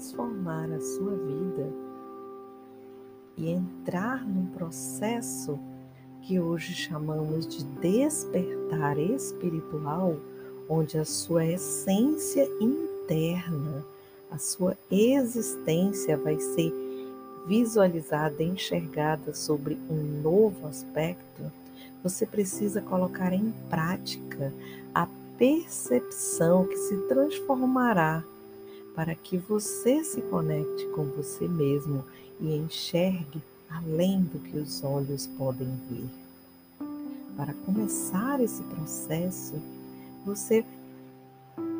transformar a sua vida e entrar num processo que hoje chamamos de despertar espiritual, onde a sua essência interna, a sua existência vai ser visualizada, enxergada sobre um novo aspecto, você precisa colocar em prática a percepção que se transformará para que você se conecte com você mesmo e enxergue além do que os olhos podem ver. Para começar esse processo, você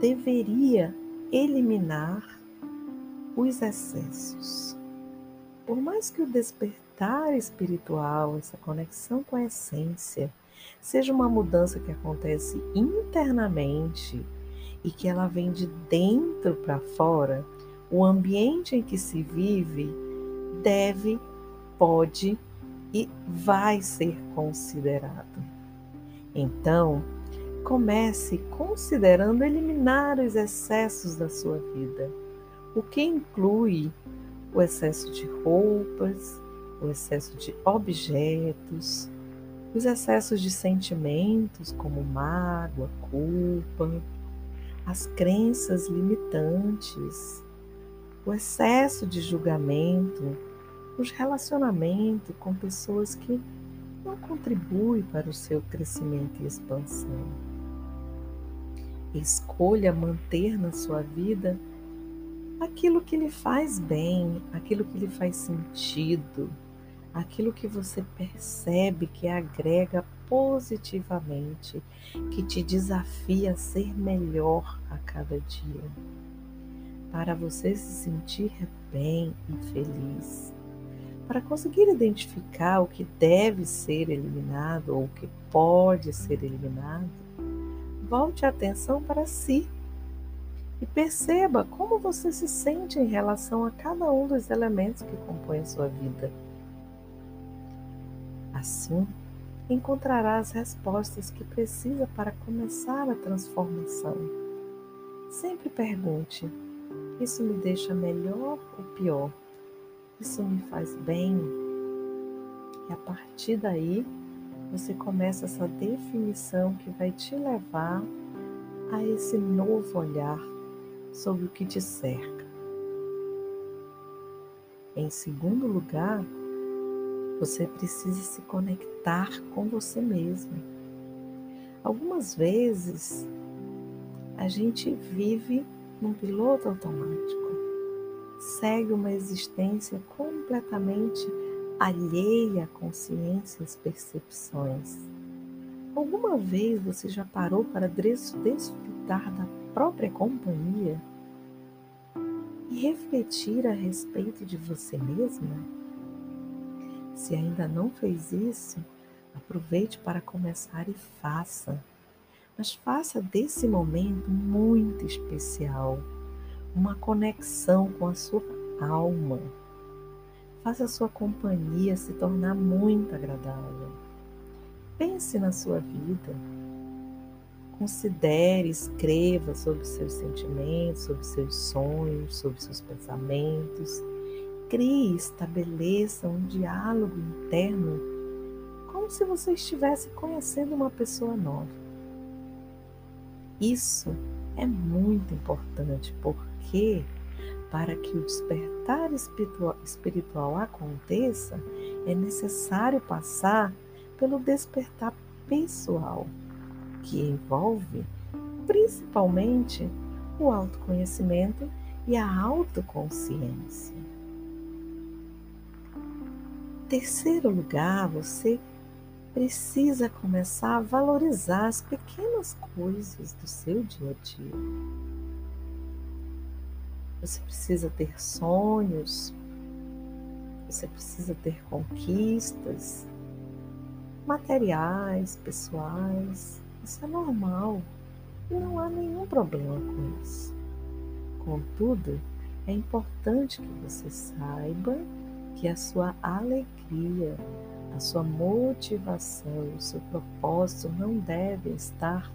deveria eliminar os excessos. Por mais que o despertar espiritual, essa conexão com a essência, seja uma mudança que acontece internamente e que ela vem de dentro para fora, o ambiente em que se vive deve, pode e vai ser considerado. Então, comece considerando eliminar os excessos da sua vida, o que inclui o excesso de roupas, o excesso de objetos, os excessos de sentimentos como mágoa, culpa, as crenças limitantes, o excesso de julgamento, os relacionamentos com pessoas que não contribuem para o seu crescimento e expansão. Escolha manter na sua vida aquilo que lhe faz bem, aquilo que lhe faz sentido, aquilo que você percebe que agrega positivamente, que te desafia a ser melhor a cada dia, para você se sentir bem e feliz. Para conseguir identificar o que deve ser eliminado ou o que pode ser eliminado, volte a atenção para si e perceba como você se sente em relação a cada um dos elementos que compõem a sua vida. Assim, encontrará as respostas que precisa para começar a transformação. Sempre pergunte: isso me deixa melhor ou pior? Isso me faz bem? E a partir daí, você começa essa definição que vai te levar a esse novo olhar sobre o que te cerca. Em segundo lugar, você precisa se conectar com você mesmo. Algumas vezes a gente vive num piloto automático, segue uma existência completamente alheia à consciência e às percepções. Alguma vez você já parou para desfrutar da própria companhia e refletir a respeito de você mesma? Se ainda não fez isso, aproveite para começar e faça. Mas faça desse momento muito especial, uma conexão com a sua alma. Faça a sua companhia se tornar muito agradável. Pense na sua vida Considere, escreva sobre seus sentimentos, sobre seus sonhos, sobre seus pensamentos. Crie, estabeleça um diálogo interno, como se você estivesse conhecendo uma pessoa nova. Isso é muito importante porque, para que o despertar espiritual, aconteça, é necessário passar pelo despertar pessoal que envolve principalmente o autoconhecimento e a autoconsciência. Terceiro lugar, você precisa começar a valorizar as pequenas coisas do seu dia a dia. Você precisa ter sonhos, você precisa ter conquistas materiais, pessoais, isso é normal e não há nenhum problema com isso. Contudo, é importante que você saiba que a sua alegria, a sua motivação, o seu propósito não devem estar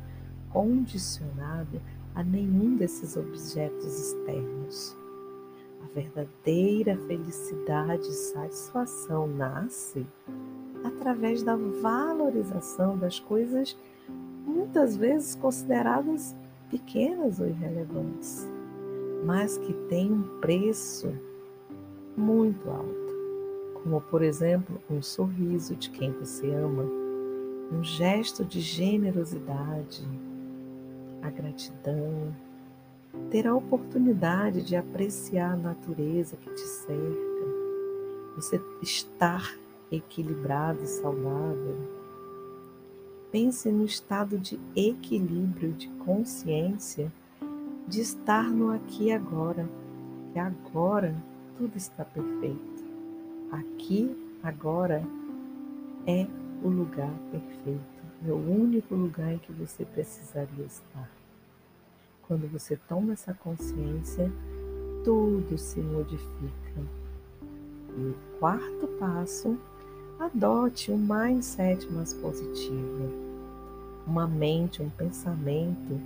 condicionado a nenhum desses objetos externos. A verdadeira felicidade e satisfação nasce através da valorização das coisas muitas vezes consideradas pequenas ou irrelevantes, mas que têm um preço muito alto, como por exemplo um sorriso de quem você ama, um gesto de generosidade, a gratidão, ter a oportunidade de apreciar a natureza que te cerca, você estar equilibrado e saudável. Pense no estado de equilíbrio de consciência, de estar no aqui e agora, que agora tudo está perfeito. Aqui, agora, é o lugar perfeito, é o único lugar em que você precisaria estar. Quando você toma essa consciência, tudo se modifica. E o quarto passo adote um mindset mais positivo, uma mente, um pensamento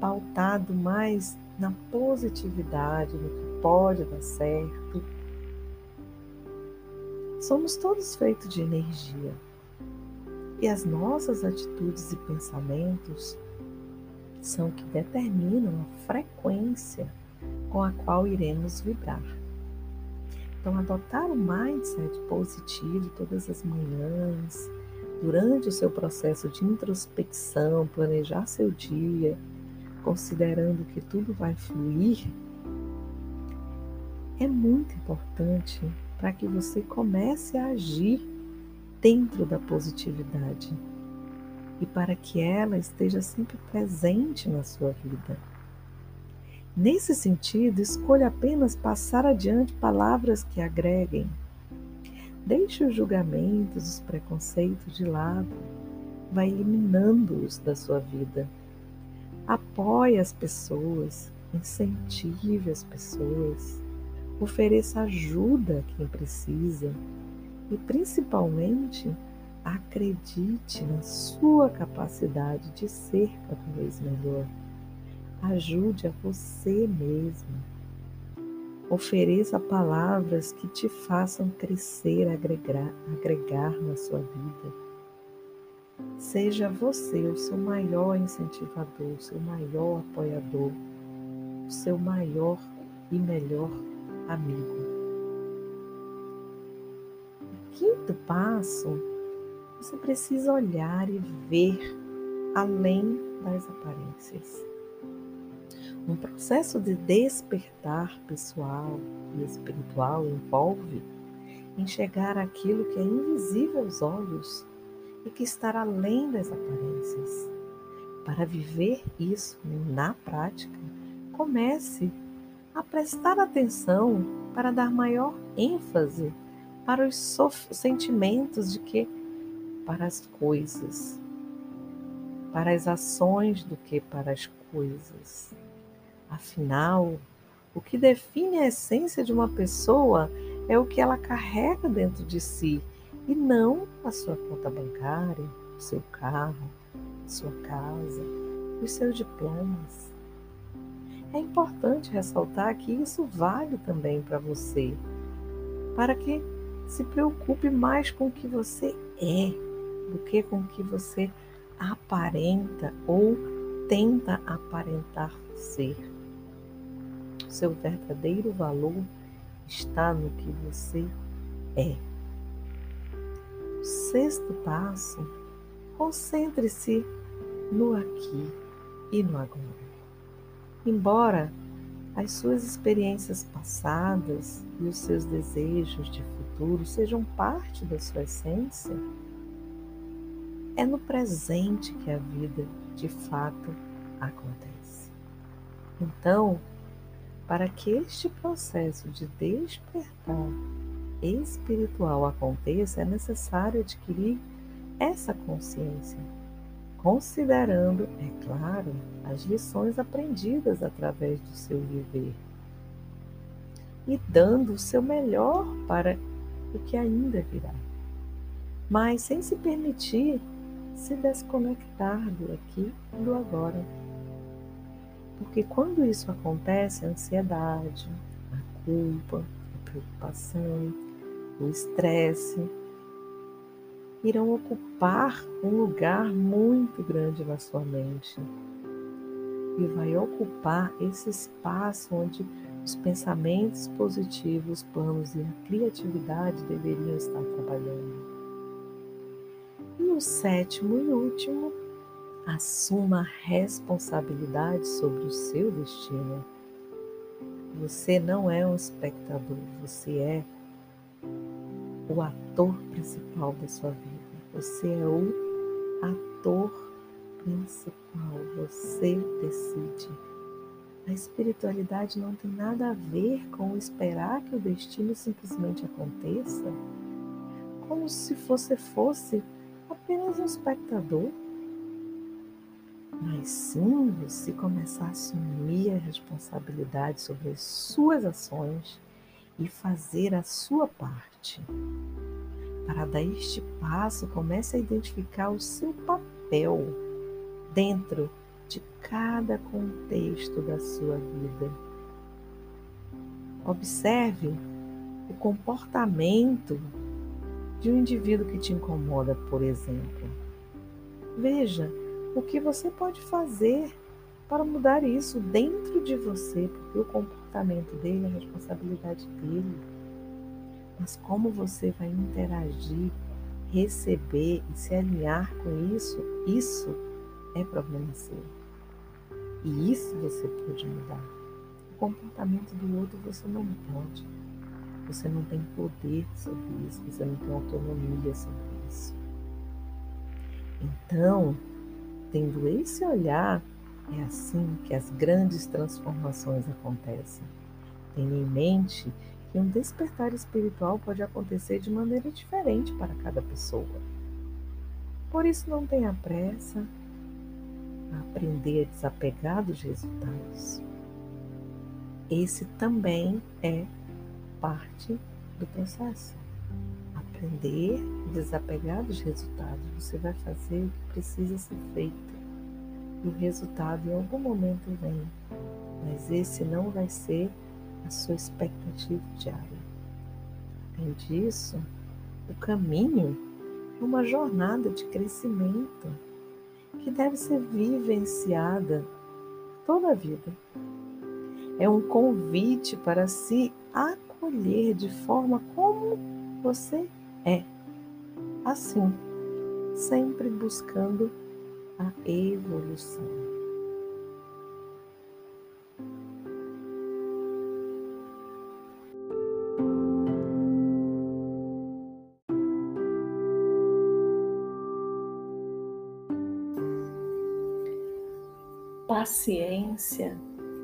pautado mais na positividade, no que pode dar certo. Somos todos feitos de energia e as nossas atitudes e pensamentos são que determinam a frequência com a qual iremos vibrar. Então, adotar um mindset positivo todas as manhãs, durante o seu processo de introspecção, planejar seu dia, considerando que tudo vai fluir, é muito importante para que você comece a agir dentro da positividade e para que ela esteja sempre presente na sua vida. Nesse sentido, escolha apenas passar adiante palavras que agreguem. Deixe os julgamentos, os preconceitos de lado. Vai eliminando-os da sua vida. Apoie as pessoas, incentive as pessoas, ofereça ajuda a quem precisa e, principalmente, acredite na sua capacidade de ser cada vez melhor. Ajude a você mesmo. Ofereça palavras que te façam crescer, agregar, agregar na sua vida. Seja você o seu maior incentivador, o seu maior apoiador, o seu maior e melhor amigo. O quinto passo, você precisa olhar e ver além das aparências. Um processo de despertar pessoal e espiritual envolve enxergar aquilo que é invisível aos olhos e que está além das aparências. Para viver isso na prática, comece a prestar atenção para dar maior ênfase para os sentimentos de que para as coisas, para as ações do que para as coisas. Afinal, o que define a essência de uma pessoa é o que ela carrega dentro de si e não a sua conta bancária, o seu carro, sua casa, os seus diplomas. É importante ressaltar que isso vale também para você, para que se preocupe mais com o que você é do que com o que você aparenta ou tenta aparentar ser seu verdadeiro valor está no que você é. Sexto passo, concentre-se no aqui e no agora. Embora as suas experiências passadas e os seus desejos de futuro sejam parte da sua essência, é no presente que a vida de fato acontece. Então, para que este processo de despertar espiritual aconteça, é necessário adquirir essa consciência, considerando, é claro, as lições aprendidas através do seu viver e dando o seu melhor para o que ainda virá, mas sem se permitir se desconectar do aqui e do agora. Porque quando isso acontece, a ansiedade, a culpa, a preocupação, o estresse irão ocupar um lugar muito grande na sua mente e vai ocupar esse espaço onde os pensamentos positivos, planos e a criatividade deveriam estar trabalhando. E o sétimo e último, assuma a responsabilidade sobre o seu destino. Você não é um espectador, você é o ator principal da sua vida. Você é o ator principal, você decide. A espiritualidade não tem nada a ver com esperar que o destino simplesmente aconteça, como se você fosse apenas um espectador. Mas sim, você começar a assumir a responsabilidade sobre as suas ações e fazer a sua parte. Para dar este passo, comece a identificar o seu papel dentro de cada contexto da sua vida. Observe o comportamento de um indivíduo que te incomoda, por exemplo. Veja o que você pode fazer para mudar isso dentro de você, porque o comportamento dele é responsabilidade dele. Mas como você vai interagir, receber e se alinhar com isso, isso é problema seu. E isso você pode mudar. O comportamento do outro você não pode. Você não tem poder sobre isso, você não tem autonomia sobre isso. Então, tendo esse olhar, é assim que as grandes transformações acontecem. Tenha em mente um despertar espiritual pode acontecer de maneira diferente para cada pessoa. Por isso, não tenha pressa a aprender a desapegar dos resultados. Esse também é parte do processo. Aprender a desapegar dos resultados. Você vai fazer o que precisa ser feito e o resultado em algum momento vem, mas esse não vai ser a sua expectativa diária. Além disso, o caminho é uma jornada de crescimento que deve ser vivenciada toda a vida. É um convite para se acolher de forma como você é. Assim, sempre buscando a evolução. Paciência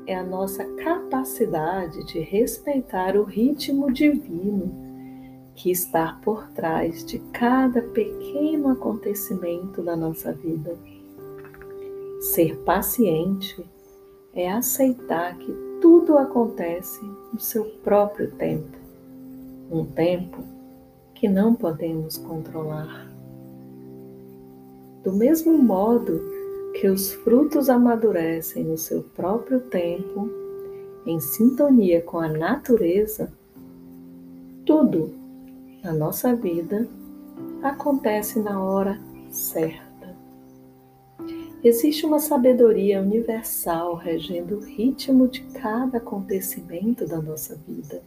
é a nossa capacidade de respeitar o ritmo divino que está por trás de cada pequeno acontecimento da nossa vida. Ser paciente é aceitar que tudo acontece no seu próprio tempo, um tempo que não podemos controlar. Do mesmo modo que os frutos amadurecem no seu próprio tempo, em sintonia com a natureza, tudo na nossa vida acontece na hora certa. Existe uma sabedoria universal regendo o ritmo de cada acontecimento da nossa vida.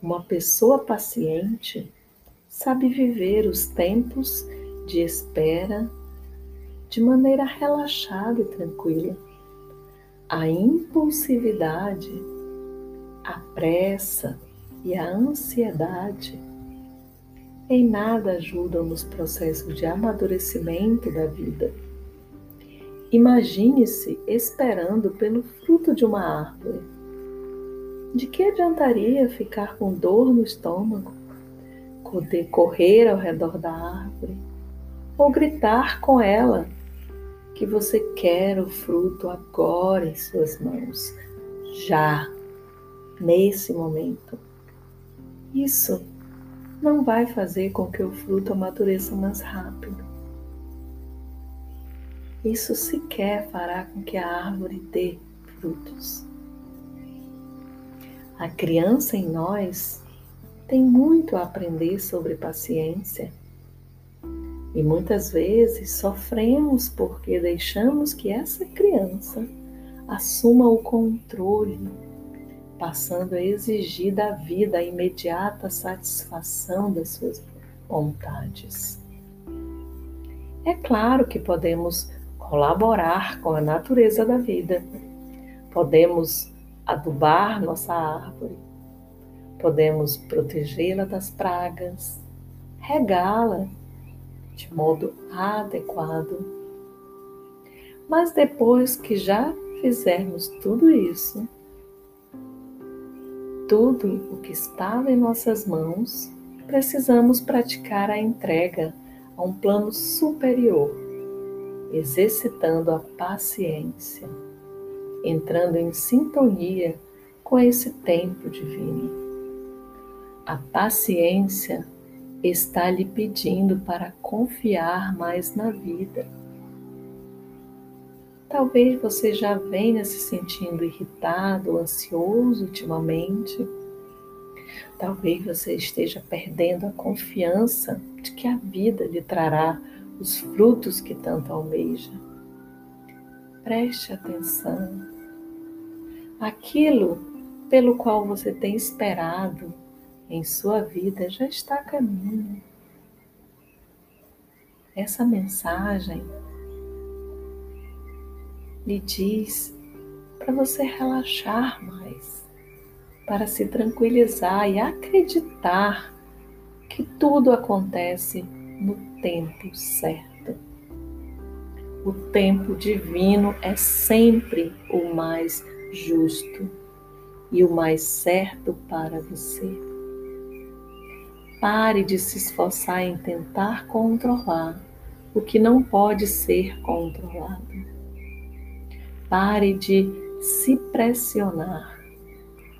Uma pessoa paciente sabe viver os tempos de espera de maneira relaxada e tranquila. A impulsividade, a pressa e a ansiedade em nada ajudam nos processos de amadurecimento da vida Imagine-se esperando pelo fruto de uma árvore. De que adiantaria ficar com dor no estômago, correr ao redor da árvore ou gritar com ela que você quer o fruto agora em suas mãos, já, nesse momento? Isso não vai fazer com que o fruto amadureça mais rápido isso sequer fará com que a árvore dê frutos. A criança em nós tem muito a aprender sobre paciência. E muitas vezes sofremos porque deixamos que essa criança assuma o controle, passando a exigir da vida a imediata satisfação das suas vontades. É claro que podemos colaborar com a natureza da vida, podemos adubar nossa árvore, podemos protegê-la das pragas, regá-la de modo adequado. Mas depois que já fizermos tudo isso, tudo o que estava em nossas mãos, precisamos praticar a entrega a um plano superior, exercitando a paciência, entrando em sintonia com esse tempo divino. A paciência está lhe pedindo para confiar mais na vida Talvez você já venha se sentindo irritado, ansioso ultimamente. Talvez você esteja perdendo a confiança de que a vida lhe trará os frutos que tanto almeja. Preste atenção. Aquilo pelo qual você tem esperado em sua vida já está a caminho. Essa mensagem lhe diz para você relaxar mais, para se tranquilizar e acreditar que tudo acontece no tempo certo. O tempo divino é sempre o mais justo e o mais certo para você. Pare de se esforçar em tentar controlar o que não pode ser controlado. Pare de se pressionar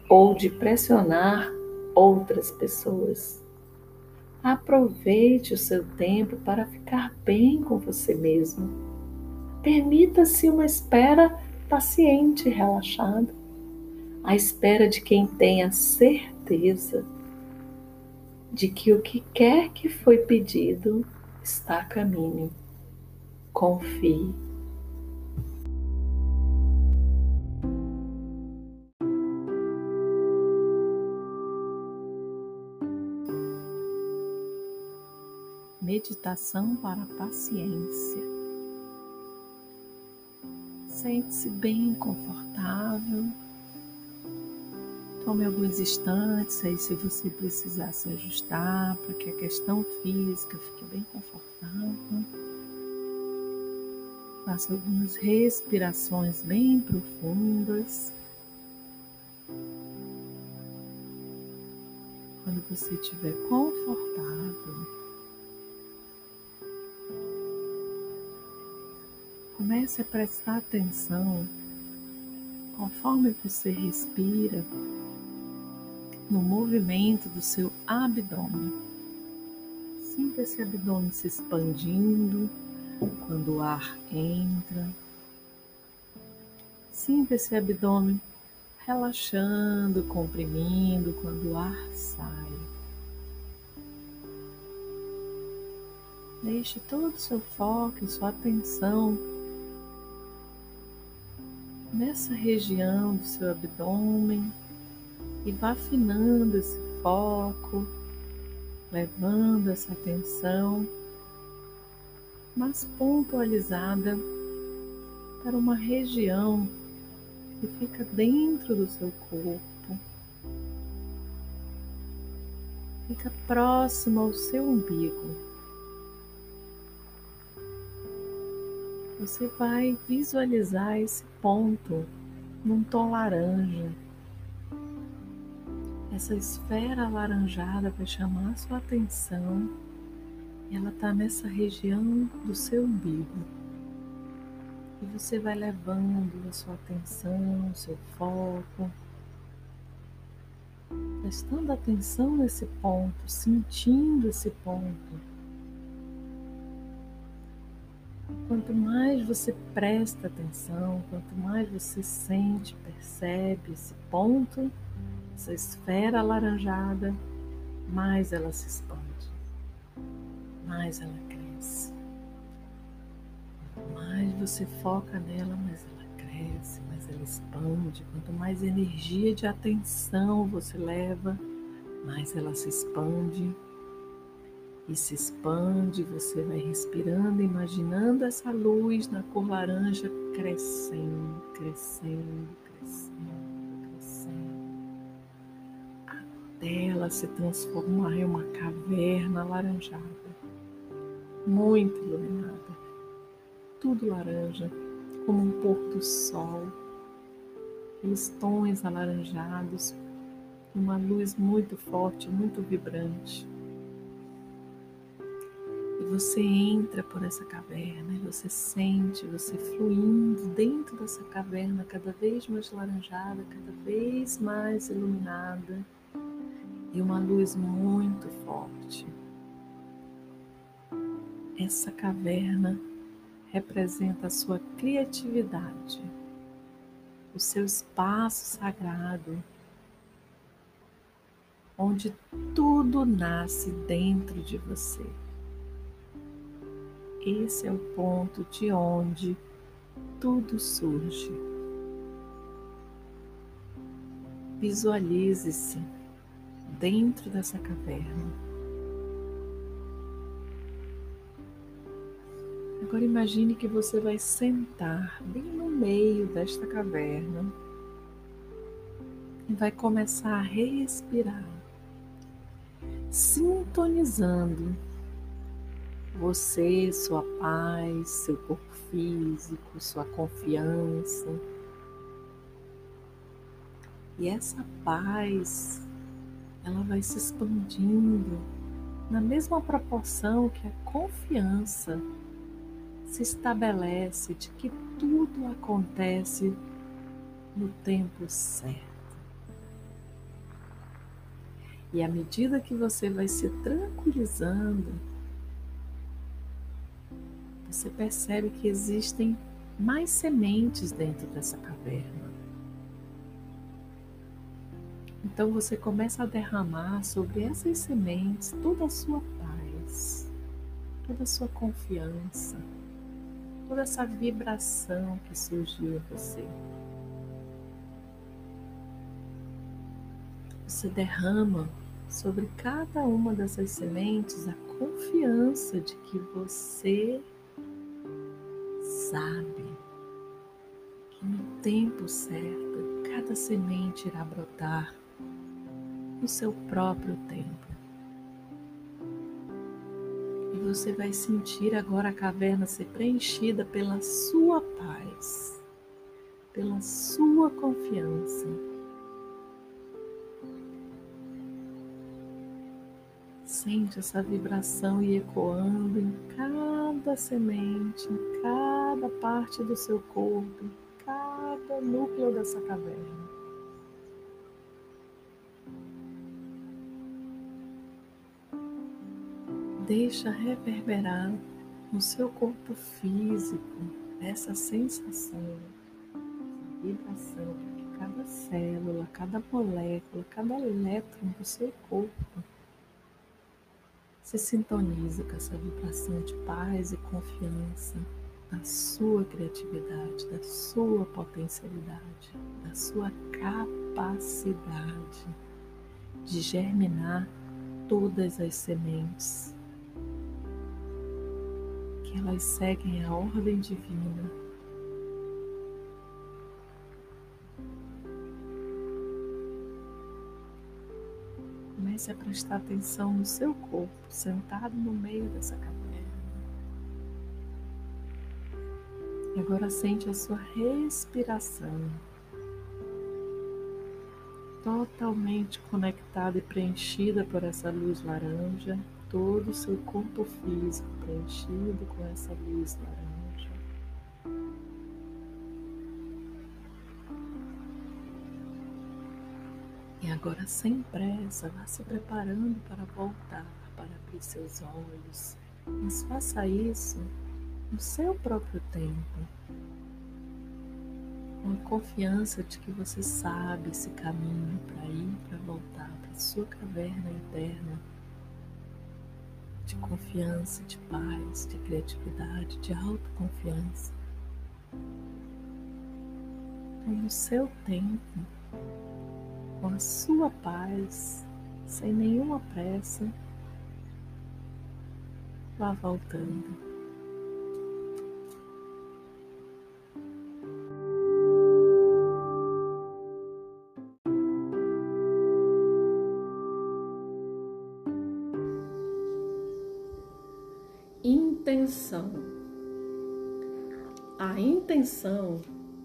ou de pressionar outras pessoas. Aproveite o seu tempo para ficar bem com você mesmo. Permita-se uma espera paciente e relaxada, a espera de quem tenha certeza de que o que quer que foi pedido está a caminho. Confie. Meditação para paciência. Sente-se bem confortável. Tome alguns instantes aí se você precisar se ajustar para que a questão física fique bem confortável. Faça algumas respirações bem profundas. Quando você estiver confortável, Comece a prestar atenção conforme você respira no movimento do seu abdômen. Sinta esse abdômen se expandindo quando o ar entra. Sinta esse abdômen relaxando, comprimindo quando o ar sai. Deixe todo o seu foco sua atenção nessa região do seu abdômen e vá afinando esse foco, levando essa atenção mais pontualizada para uma região que fica dentro do seu corpo, fica próximo ao seu umbigo. você vai visualizar esse ponto num tom laranja. Essa esfera alaranjada vai chamar sua atenção e ela está nessa região do seu umbigo. E você vai levando a sua atenção, o seu foco, prestando atenção nesse ponto, sentindo esse ponto Quanto mais você presta atenção, quanto mais você sente, percebe esse ponto, essa esfera alaranjada, mais ela se expande, mais ela cresce. Quanto mais você foca nela, mais ela cresce, mais ela expande. Quanto mais energia de atenção você leva, mais ela se expande e se expande. Você vai respirando, imaginando essa luz na cor laranja crescendo, crescendo, crescendo, até ela se transformar em uma caverna alaranjada, muito iluminada, tudo laranja, como um pôr do sol, aqueles tons alaranjados, uma luz muito forte, muito vibrante. E você entra por essa caverna e você sente você fluindo dentro dessa caverna, cada vez mais laranjada, cada vez mais iluminada e uma luz muito forte. Essa caverna representa a sua criatividade, o seu espaço sagrado, onde tudo nasce dentro de você. Esse é o ponto de onde tudo surge. Visualize-se dentro dessa caverna. Agora imagine que você vai sentar bem no meio desta caverna e vai começar a respirar, sintonizando você, sua paz, seu corpo físico, sua confiança. E essa paz, ela vai se expandindo na mesma proporção que a confiança se estabelece de que tudo acontece no tempo certo. E à medida que você vai se tranquilizando, você percebe que existem mais sementes dentro dessa caverna. Então você começa a derramar sobre essas sementes toda a sua paz, toda a sua confiança, toda essa vibração que surgiu em você. Você derrama sobre cada uma dessas sementes a confiança de que você sabe que no tempo certo cada semente irá brotar no seu próprio tempo. E você vai sentir agora a caverna ser preenchida pela sua paz, pela sua confiança. Sente essa vibração e ecoando em cada semente, em cada parte do seu corpo, cada núcleo dessa caverna. Deixa reverberar no seu corpo físico essa sensação, essa vibração, que cada célula, cada molécula, cada elétron do seu corpo se sintoniza com essa vibração de paz e confiança da sua criatividade, da sua potencialidade, da sua capacidade de germinar todas as sementes, que elas seguem a ordem divina. Comece a prestar atenção no seu corpo, sentado no meio dessa cabeça. E agora sente a sua respiração totalmente conectada e preenchida por essa luz laranja, todo o seu corpo físico preenchido com essa luz laranja. E agora, sem pressa, vá se preparando para voltar, para abrir seus olhos. Mas faça isso no seu próprio tempo. com a confiança de que você sabe esse caminho para ir, para voltar para sua caverna interna de confiança, de paz, de criatividade, de autoconfiança. E no seu tempo, com a sua paz, sem nenhuma pressa, vá voltando.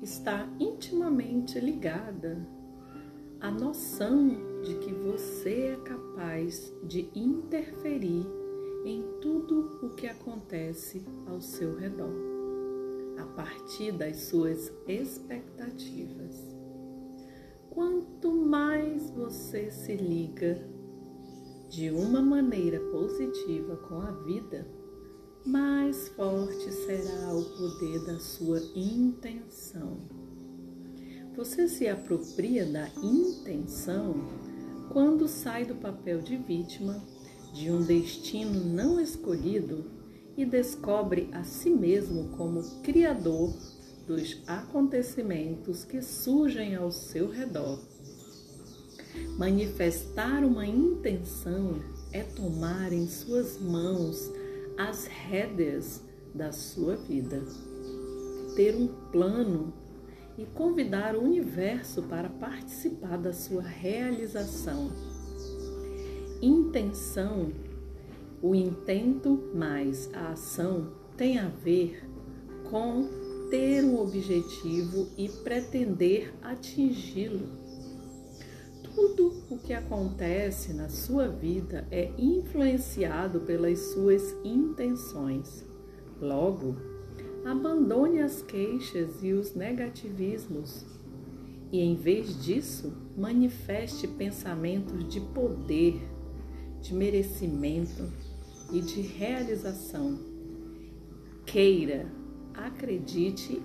Está intimamente ligada à noção de que você é capaz de interferir em tudo o que acontece ao seu redor, a partir das suas expectativas. Quanto mais você se liga de uma maneira positiva com a vida, mais forte será o poder da sua intenção. Você se apropria da intenção quando sai do papel de vítima de um destino não escolhido e descobre a si mesmo como criador dos acontecimentos que surgem ao seu redor. Manifestar uma intenção é tomar em suas mãos as rédeas da sua vida, ter um plano e convidar o universo para participar da sua realização. Intenção, o intento mais a ação tem a ver com ter um objetivo e pretender atingi-lo. Tudo o que acontece na sua vida é influenciado pelas suas intenções. Logo, abandone as queixas e os negativismos e, em vez disso, manifeste pensamentos de poder, de merecimento e de realização. Queira, acredite,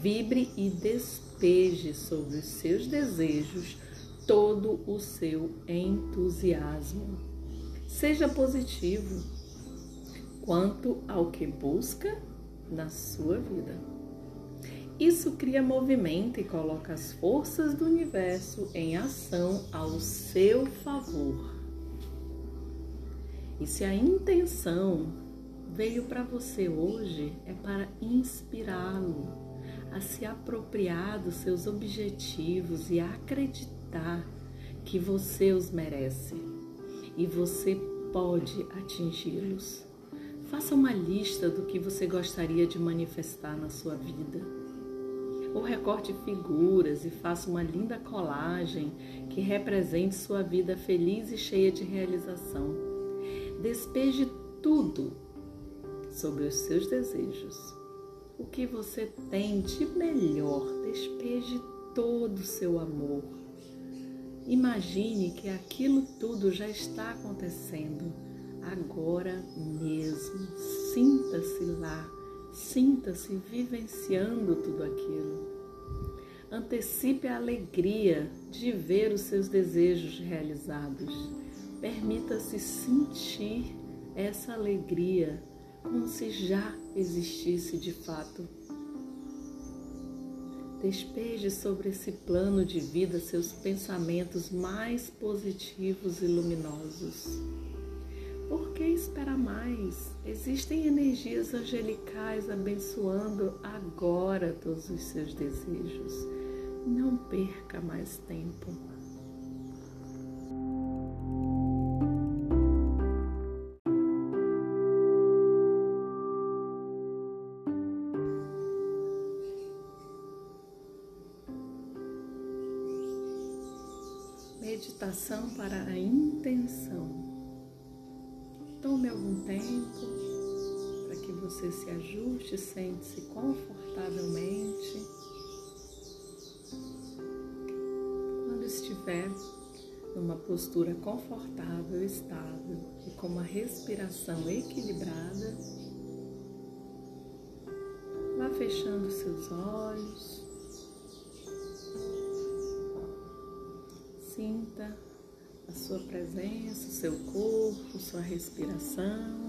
vibre e despeje sobre os seus desejos todo o seu entusiasmo. Seja positivo quanto ao que busca na sua vida. Isso cria movimento e coloca as forças do universo em ação ao seu favor. E se a intenção veio para você hoje, é para inspirá-lo a se apropriar dos seus objetivos e acreditar acreditar que você os merece e você pode atingi-los. Faça uma lista do que você gostaria de manifestar na sua vida. Ou recorte figuras e faça uma linda colagem que represente sua vida feliz e cheia de realização. Despeje tudo sobre os seus desejos. O que você tem de melhor, despeje todo o seu amor Imagine que aquilo tudo já está acontecendo agora mesmo. Sinta-se lá, sinta-se vivenciando tudo aquilo. Antecipe a alegria de ver os seus desejos realizados. Permita-se sentir essa alegria como se já existisse de fato Despeje sobre esse plano de vida seus pensamentos mais positivos e luminosos. Por que esperar mais? Existem energias angelicais abençoando agora todos os seus desejos. Não perca mais tempo. algum tempo para que você se ajuste, sente-se confortavelmente. Quando estiver numa postura confortável, estável e com uma respiração equilibrada, vá fechando seus olhos. Sinta sua presença, o seu corpo, sua respiração.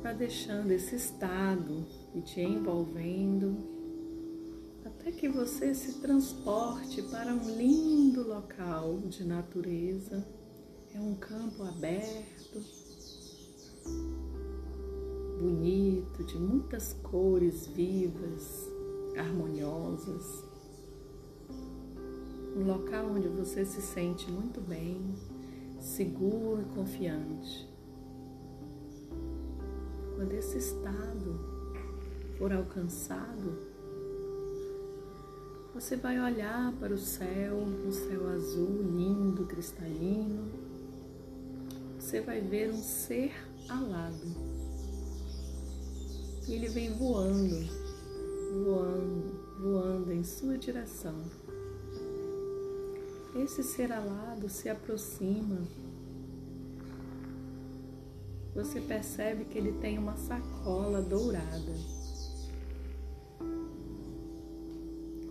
Vá deixando esse estado e te envolvendo até que você se transporte para um lindo local de natureza. É um campo aberto, bonito, de muitas cores vivas, harmoniosas um local onde você se sente muito bem, seguro e confiante. Quando esse estado for alcançado, você vai olhar para o céu, um céu azul, lindo, cristalino. Você vai ver um ser alado. Ele vem voando, voando, voando em sua direção. Esse ser alado se aproxima. Você percebe que ele tem uma sacola dourada.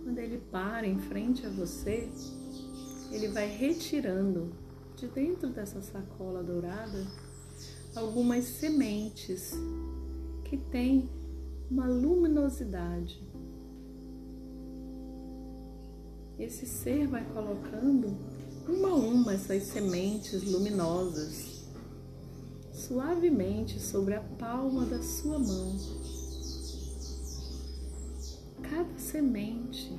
Quando ele para em frente a você, ele vai retirando de dentro dessa sacola dourada algumas sementes que têm uma luminosidade esse ser vai colocando uma a uma essas sementes luminosas suavemente sobre a palma da sua mão. Cada semente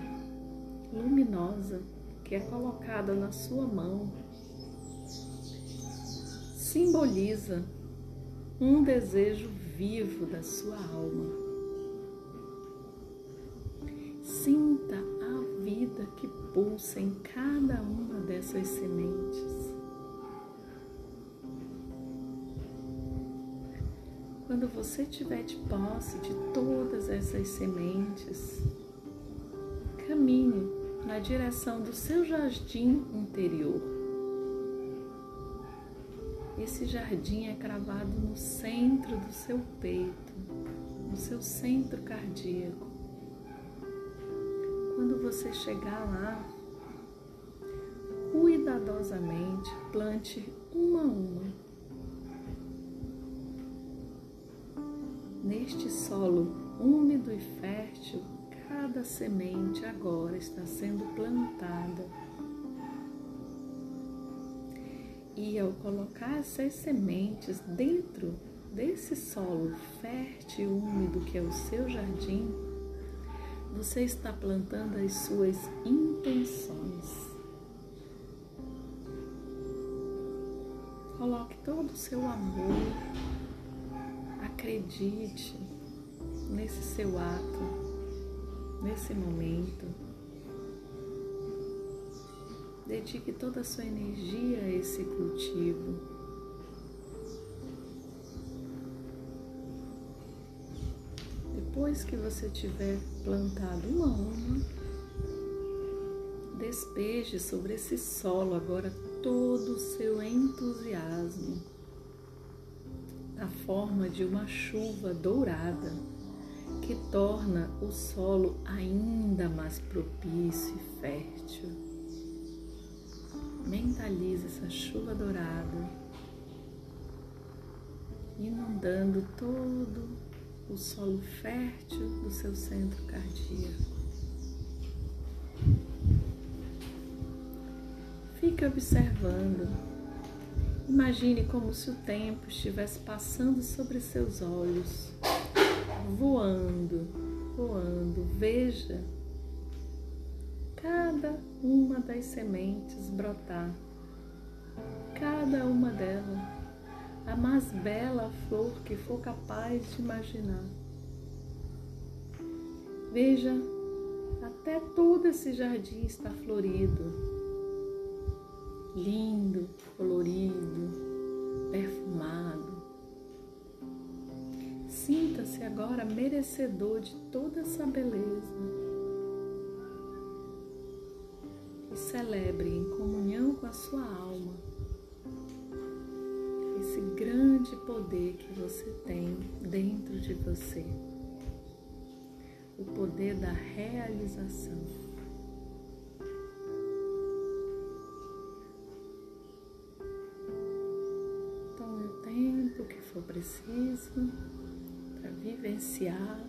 luminosa que é colocada na sua mão simboliza um desejo vivo da sua alma. Sinta vida que pulsa em cada uma dessas sementes. Quando você tiver de posse de todas essas sementes, caminhe na direção do seu jardim interior. Esse jardim é cravado no centro do seu peito, no seu centro cardíaco. Você chegar lá, cuidadosamente plante uma a uma. Neste solo úmido e fértil, cada semente agora está sendo plantada. E ao colocar essas sementes dentro desse solo fértil e úmido que é o seu jardim, você está plantando as suas intenções. Coloque todo o seu amor, acredite nesse seu ato, nesse momento. Dedique toda a sua energia a esse cultivo. Depois que você tiver plantado uma uma, despeje sobre esse solo agora todo o seu entusiasmo, na forma de uma chuva dourada que torna o solo ainda mais propício e fértil. Mentalize essa chuva dourada inundando todo o solo fértil do seu centro cardíaco. Fique observando. Imagine como se o tempo estivesse passando sobre seus olhos, voando, voando. Veja cada uma das sementes brotar, cada uma delas a mais bela flor que for capaz de imaginar. Veja, até todo esse jardim está florido, lindo, colorido, perfumado. Sinta-se agora merecedor de toda essa beleza e celebre em comunhão com a sua alma esse grande poder que você tem dentro de você o poder da realização. Então, o tempo que for preciso para vivenciar,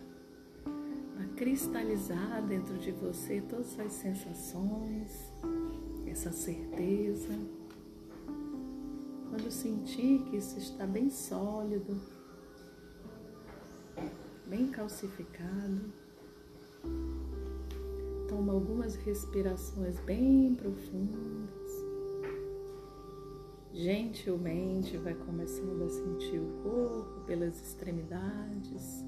para cristalizar dentro de você todas as sensações, essa certeza. Quando sentir que isso está bem sólido, bem calcificado, toma algumas respirações bem profundas. Gentilmente vai começando a sentir o corpo pelas extremidades,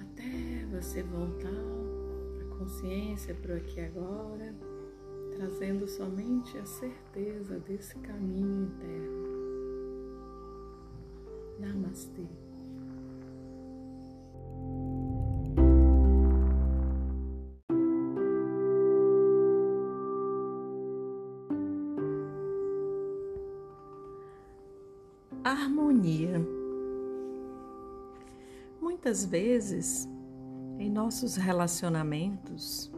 até você voltar a consciência para o aqui agora, trazendo somente a certeza desse caminho interno. Namastê. harmonia. Muitas vezes, em nossos relacionamentos,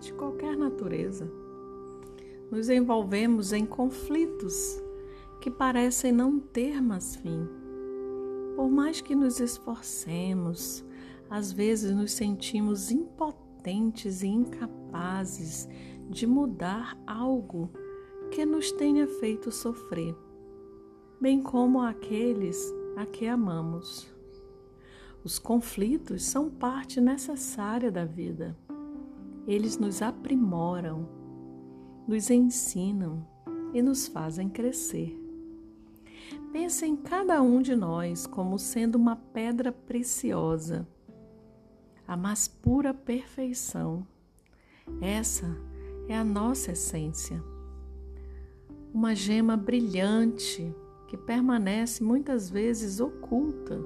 de qualquer natureza, nos envolvemos em conflitos que parecem não ter mais fim. Por mais que nos esforcemos, às vezes nos sentimos impotentes e incapazes de mudar algo que nos tenha feito sofrer bem como aqueles a que amamos. Os conflitos são parte necessária da vida. Eles nos aprimoram, nos ensinam e nos fazem crescer. Pense em cada um de nós como sendo uma pedra preciosa, a mais pura perfeição. Essa é a nossa essência. Uma gema brilhante que permanece muitas vezes oculta,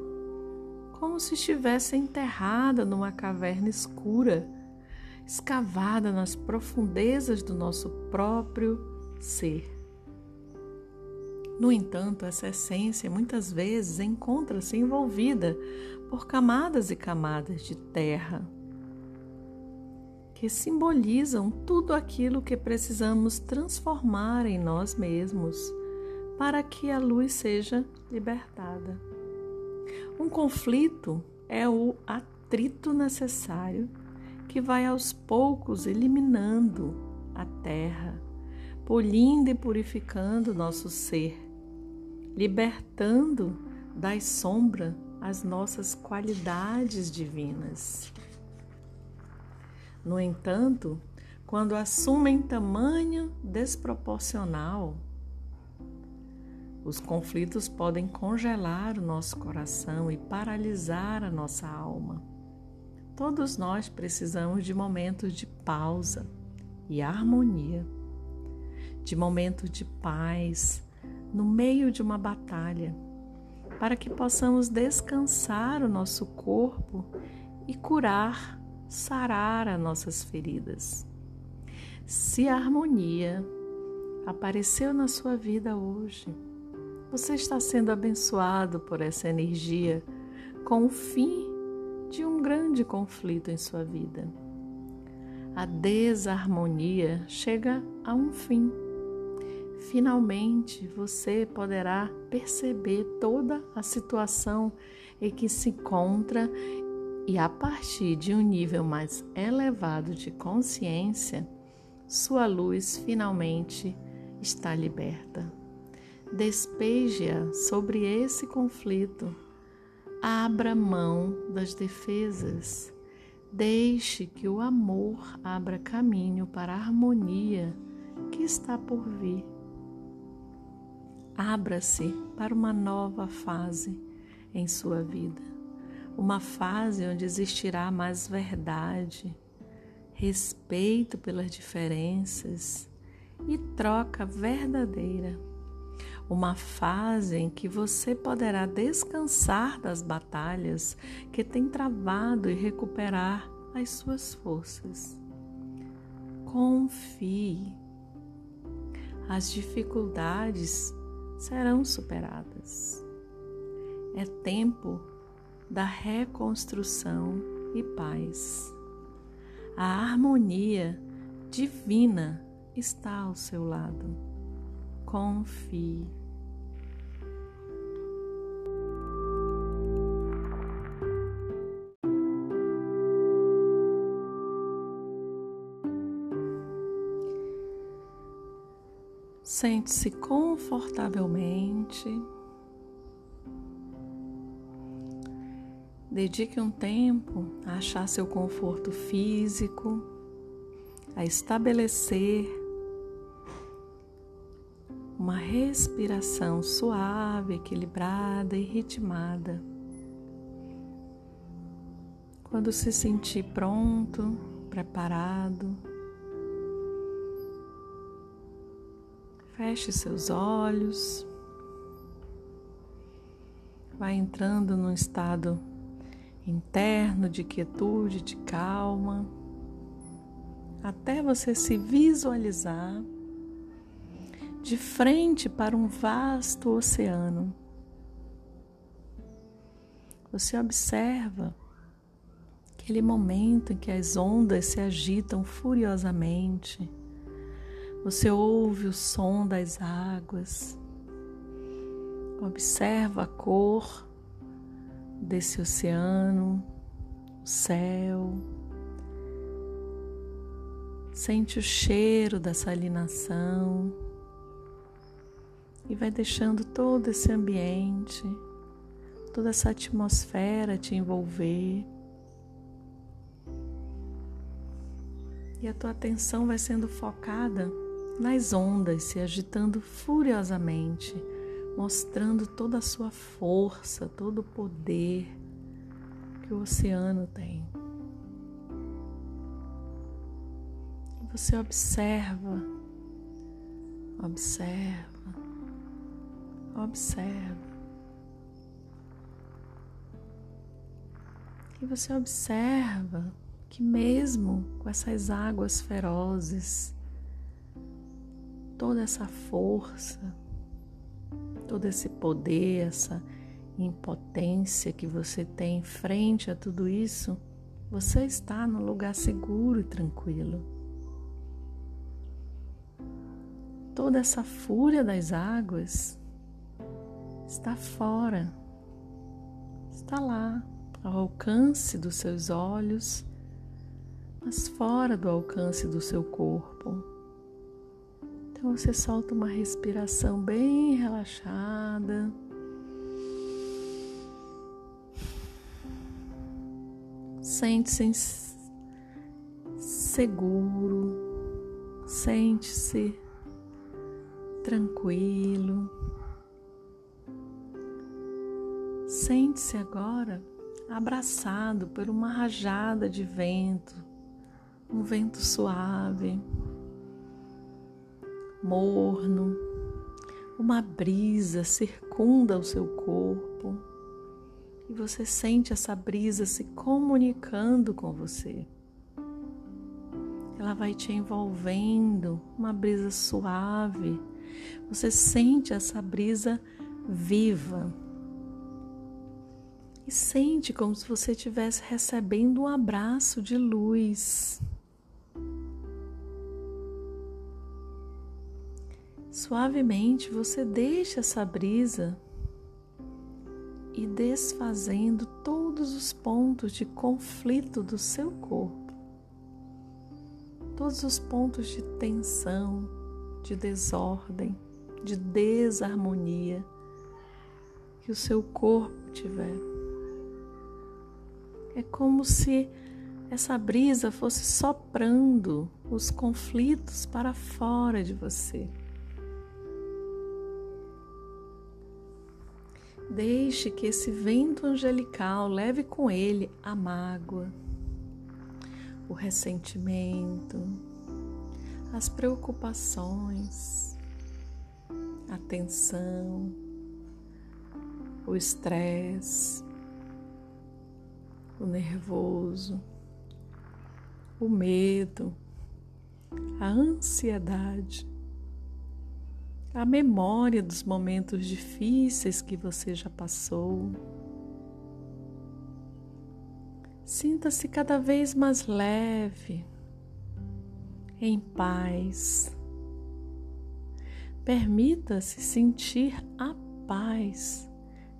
como se estivesse enterrada numa caverna escura, escavada nas profundezas do nosso próprio ser. No entanto, essa essência muitas vezes encontra-se envolvida por camadas e camadas de terra que simbolizam tudo aquilo que precisamos transformar em nós mesmos para que a luz seja libertada. Um conflito é o atrito necessário que vai aos poucos eliminando a terra, polindo e purificando nosso ser, libertando das sombras as nossas qualidades divinas. No entanto, quando assumem tamanho desproporcional, os conflitos podem congelar o nosso coração e paralisar a nossa alma. Todos nós precisamos de momentos de pausa e harmonia, de momentos de paz no meio de uma batalha, para que possamos descansar o nosso corpo e curar, sarar as nossas feridas. Se a harmonia apareceu na sua vida hoje, você está sendo abençoado por essa energia com o fim de um grande conflito em sua vida. A desarmonia chega a um fim. Finalmente você poderá perceber toda a situação em que se encontra e, a partir de um nível mais elevado de consciência, sua luz finalmente está liberta despeje-a sobre esse conflito. Abra mão das defesas. Deixe que o amor abra caminho para a harmonia que está por vir. Abra-se para uma nova fase em sua vida, uma fase onde existirá mais verdade, respeito pelas diferenças e troca verdadeira uma fase em que você poderá descansar das batalhas que tem travado e recuperar as suas forças. Confie. As dificuldades serão superadas. É tempo da reconstrução e paz. A harmonia divina está ao seu lado. Confie. Sente-se confortavelmente. Dedique um tempo a achar seu conforto físico, a estabelecer uma respiração suave, equilibrada e ritmada. Quando se sentir pronto, preparado, feche seus olhos, vai entrando num estado interno de quietude, de calma, até você se visualizar de frente para um vasto oceano. Você observa aquele momento em que as ondas se agitam furiosamente. Você ouve o som das águas. Observa a cor desse oceano, o céu. Sente o cheiro da salinação e vai deixando todo esse ambiente, toda essa atmosfera te envolver. E a tua atenção vai sendo focada nas ondas se agitando furiosamente, mostrando toda a sua força, todo o poder que o oceano tem. E você observa, observa observa. E você observa que, mesmo com essas águas ferozes, toda essa força, todo esse poder, essa impotência que você tem frente a tudo isso, você está no lugar seguro e tranquilo. Toda essa fúria das águas está fora, está lá, ao alcance dos seus olhos, mas fora do alcance do seu corpo. Então você solta uma respiração bem relaxada. Sente-se seguro, sente-se tranquilo. Sente-se agora abraçado por uma rajada de vento, um vento suave, morno, uma brisa circunda o seu corpo e você sente essa brisa se comunicando com você. Ela vai te envolvendo, uma brisa suave. Você sente essa brisa viva e sente como se você estivesse recebendo um abraço de luz. Suavemente você deixa essa brisa e desfazendo todos os pontos de conflito do seu corpo, todos os pontos de tensão, de desordem, de desarmonia que o seu corpo tiver. É como se essa brisa fosse soprando os conflitos para fora de você. Deixe que esse vento angelical leve com ele a mágoa, o ressentimento, as preocupações, a tensão, o estresse, o nervoso, o medo, a ansiedade, a memória dos momentos difíceis que você já passou. Sinta-se cada vez mais leve, em paz. Permita-se sentir a paz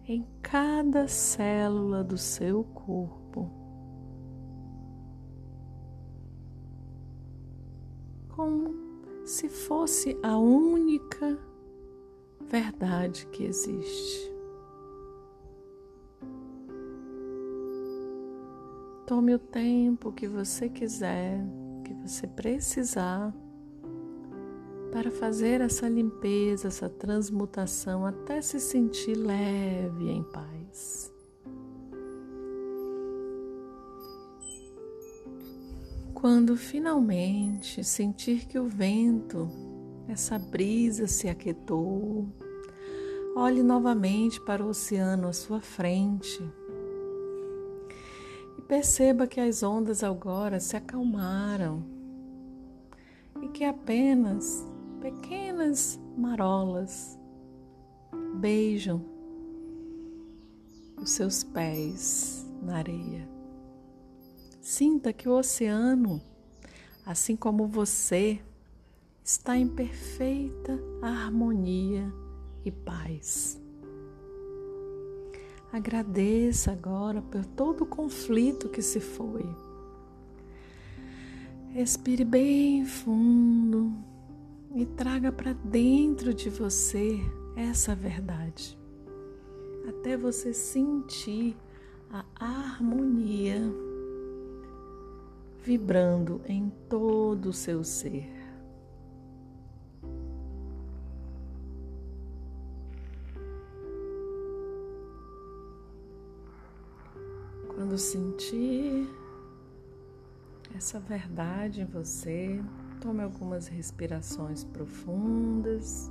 em cada célula do seu corpo. Como se fosse a única verdade que existe. Tome o tempo que você quiser, que você precisar, para fazer essa limpeza, essa transmutação, até se sentir leve em paz. Quando finalmente sentir que o vento, essa brisa se aquietou, olhe novamente para o oceano à sua frente. E perceba que as ondas agora se acalmaram. E que apenas pequenas marolas beijam os seus pés na areia. Sinta que o oceano, assim como você, está em perfeita harmonia e paz. Agradeça agora por todo o conflito que se foi. Respire bem fundo e traga para dentro de você essa verdade, até você sentir a harmonia vibrando em todo o seu ser. Quando sentir essa verdade em você, tome algumas respirações profundas,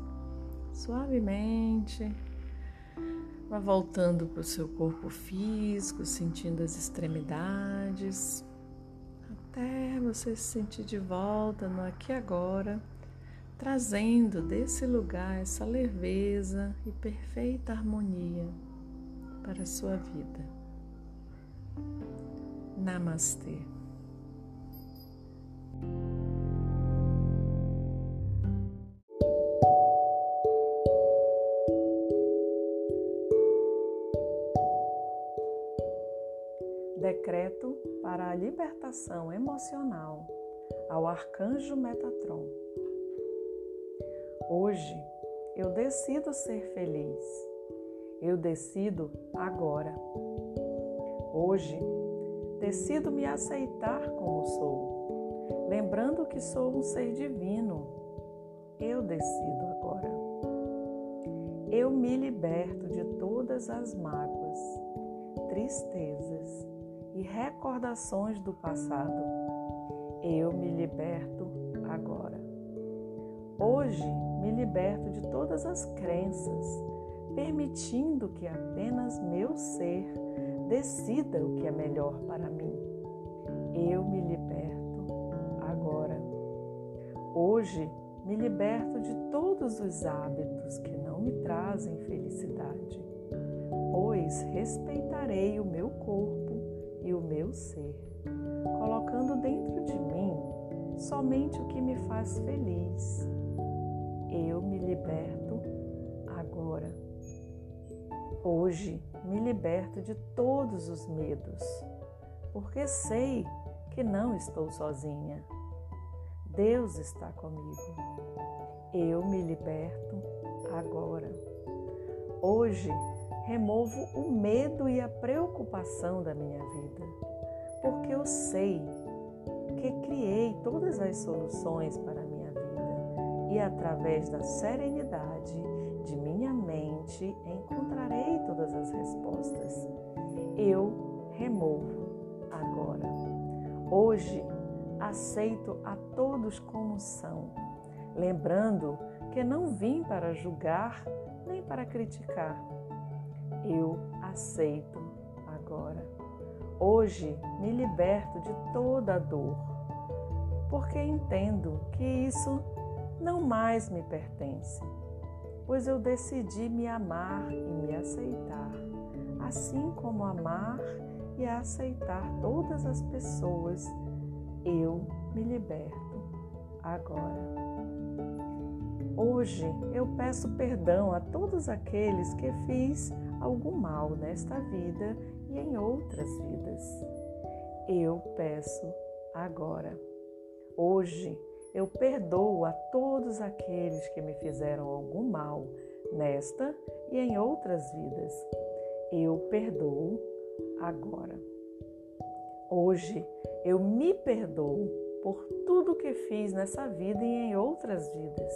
suavemente. Vá voltando para o seu corpo físico, sentindo as extremidades até você se sentir de volta no aqui e agora, trazendo desse lugar essa leveza e perfeita harmonia para a sua vida. Namastê. Decreto para a libertação emocional ao arcanjo Metatron. Hoje eu decido ser feliz. Eu decido agora. Hoje decido me aceitar como sou, lembrando que sou um ser divino. Eu decido agora. Eu me liberto de todas as mágoas, tristezas e recordações do passado. Eu me liberto agora. Hoje me liberto de todas as crenças, permitindo que apenas meu ser decida o que é melhor para mim. Eu me liberto agora. Hoje me liberto de todos os hábitos que não me trazem felicidade, pois respeitarei o meu corpo meu ser, colocando dentro de mim somente o que me faz feliz. Eu me liberto agora. Hoje me liberto de todos os medos, porque sei que não estou sozinha. Deus está comigo. Eu me liberto agora. Hoje removo o medo e a preocupação da minha vida, porque eu sei que criei todas as soluções para a minha vida e através da serenidade de minha mente encontrarei todas as respostas. Eu removo agora. Hoje aceito a todos como são, lembrando que não vim para julgar nem para criticar eu aceito agora. Hoje me liberto de toda a dor, porque entendo que isso não mais me pertence, pois eu decidi me amar e me aceitar, assim como amar e aceitar todas as pessoas. Eu me liberto agora. Hoje eu peço perdão a todos aqueles que fiz algum mal nesta vida e em outras vidas. Eu peço agora. Hoje eu perdoo a todos aqueles que me fizeram algum mal nesta e em outras vidas. Eu perdoo agora. Hoje eu me perdoo por tudo que fiz nessa vida e em outras vidas.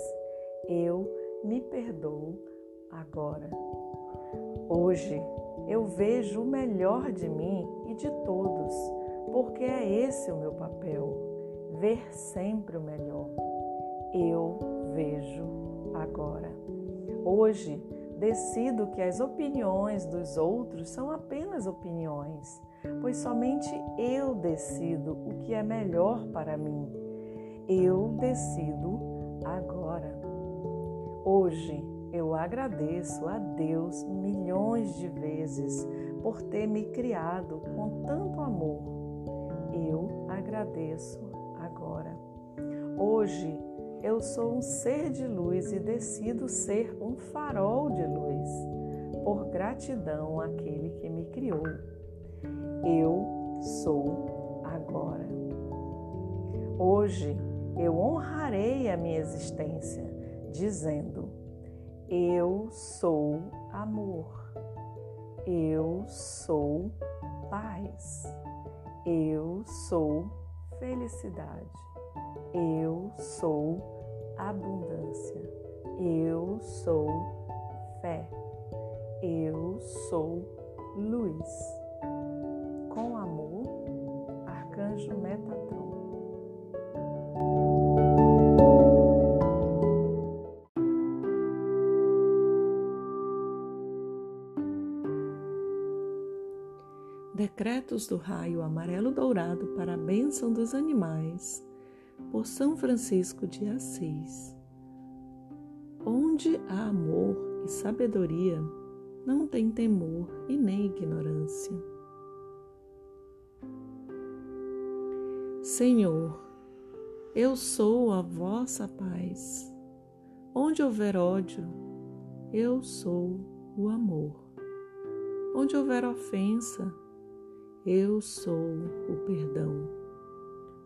Eu me perdoo agora. Hoje eu vejo o melhor de mim e de todos, porque é esse o meu papel, ver sempre o melhor. Eu vejo agora. Hoje decido que as opiniões dos outros são apenas opiniões, pois somente eu decido o que é melhor para mim. Eu decido agora. Hoje eu agradeço a Deus milhões de vezes por ter me criado com tanto amor. Eu agradeço agora. Hoje eu sou um ser de luz e decido ser um farol de luz, por gratidão àquele que me criou. Eu sou agora. Hoje eu honrarei a minha existência, dizendo: Eu sou amor. Eu sou paz. Eu sou felicidade. Eu sou abundância. Eu sou fé. Eu sou luz. Com amor, Arcanjo Metatron. Decretos do Raio Amarelo Dourado para a Bênção dos Animais por São Francisco de Assis. Onde há amor e sabedoria, não tem temor e nem ignorância. Senhor, eu sou a vossa paz. Onde houver ódio, eu sou o amor. Onde houver ofensa, eu sou o perdão.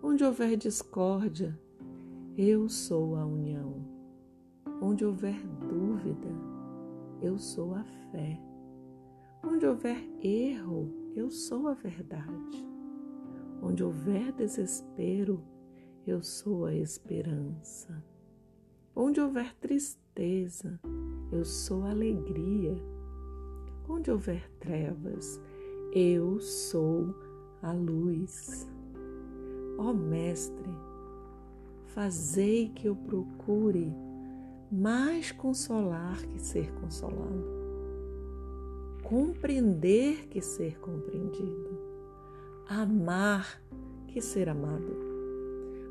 Onde houver discórdia, eu sou a união. Onde houver dúvida, eu sou a fé. Onde houver erro, eu sou a verdade. Onde houver desespero, eu sou a esperança. Onde houver tristeza, eu sou alegria. Onde houver trevas, eu sou a luz. Ó Mestre, fazei que eu procure mais consolar que ser consolado, compreender que ser compreendido, amar que ser amado,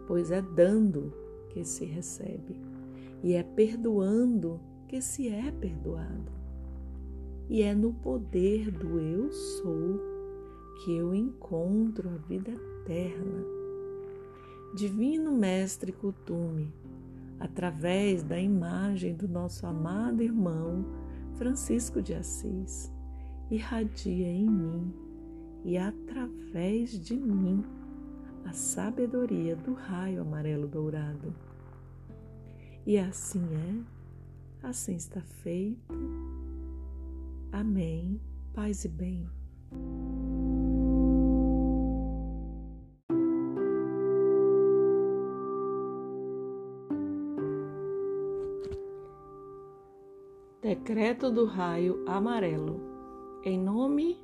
pois é dando que se recebe e é perdoando que se é perdoado. E é no poder do eu sou que eu encontro a vida eterna Divino Mestre Cutume, através da imagem do nosso amado irmão Francisco de Assis, irradia em mim e através de mim a sabedoria do raio amarelo dourado. E assim é, assim está feito. Amém. Paz e bem. Decreto do raio amarelo. Em nome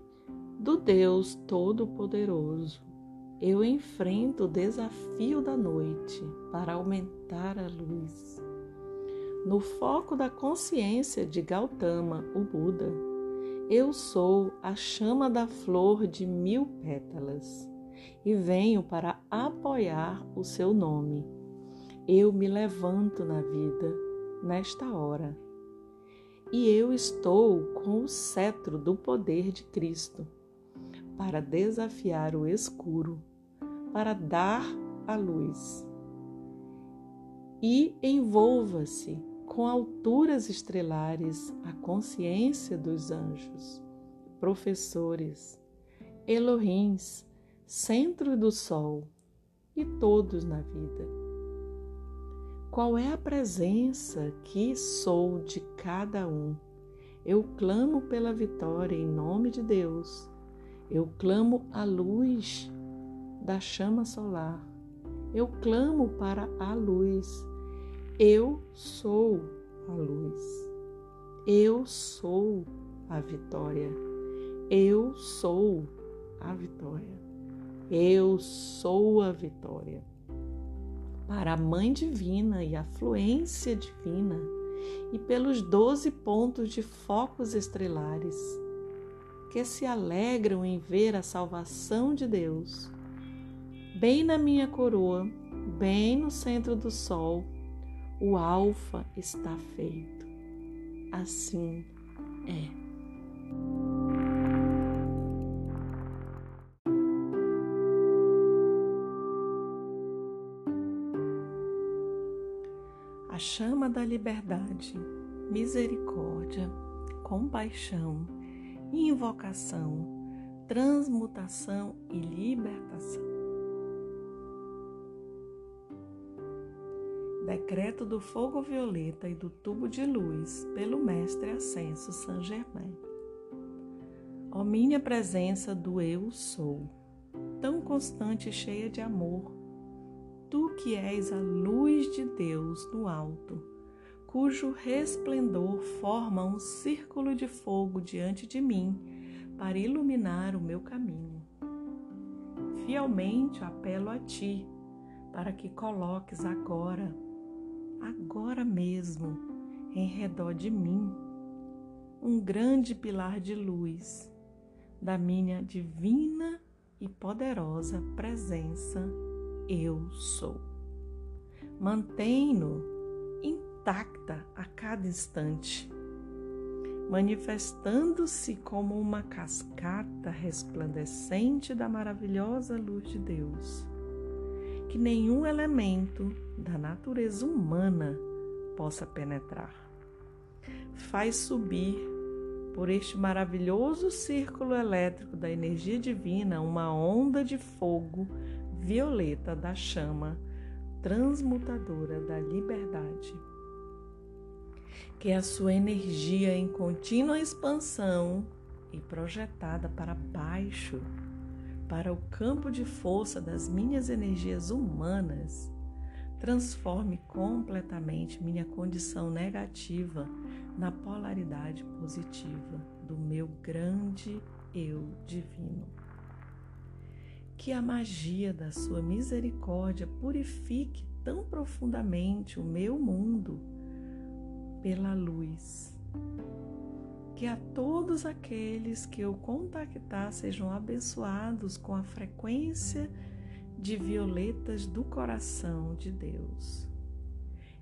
do Deus Todo-Poderoso, eu enfrento o desafio da noite para aumentar a luz. No foco da consciência de Gautama, o Buda, eu sou a chama da flor de mil pétalas e venho para apoiar o seu nome. Eu me levanto na vida nesta hora e eu estou com o cetro do poder de Cristo para desafiar o escuro, para dar a luz. E envolva-se com alturas estrelares a consciência dos anjos, professores, Elohims, centro do sol e todos na vida. Qual é a presença que sou de cada um? Eu clamo pela vitória em nome de Deus. Eu clamo a luz da chama solar. Eu clamo para a luz. Eu sou a luz. Eu sou a vitória. Eu sou a vitória. Eu sou a vitória. Para a Mãe Divina e a fluência divina, e pelos doze pontos de focos estrelares, que se alegram em ver a salvação de Deus. Bem na minha coroa, bem no centro do sol, o Alfa está feito. Assim é. a chama da liberdade, misericórdia, compaixão, invocação, transmutação e libertação. Decreto do fogo violeta e do tubo de luz pelo Mestre Ascenso Saint Germain. Ó minha presença do Eu Sou, tão constante e cheia de amor, tu que és a luz de Deus no alto, cujo resplendor forma um círculo de fogo diante de mim para iluminar o meu caminho. Fielmente apelo a ti para que coloques agora, agora mesmo, em redor de mim, um grande pilar de luz da minha divina e poderosa presença eu sou. Mantém-no intacta a cada instante, manifestando-se como uma cascata resplandecente da maravilhosa luz de Deus, que nenhum elemento da natureza humana possa penetrar. Faz subir por este maravilhoso círculo elétrico da energia divina uma onda de fogo violeta da chama transmutadora da liberdade. Que a sua energia em contínua expansão e projetada para baixo, para o campo de força das minhas energias humanas, transforme completamente minha condição negativa na polaridade positiva do meu grande eu divino que a magia da sua misericórdia purifique tão profundamente o meu mundo pela luz. Que a todos aqueles que eu contactar sejam abençoados com a frequência de violetas do coração de Deus.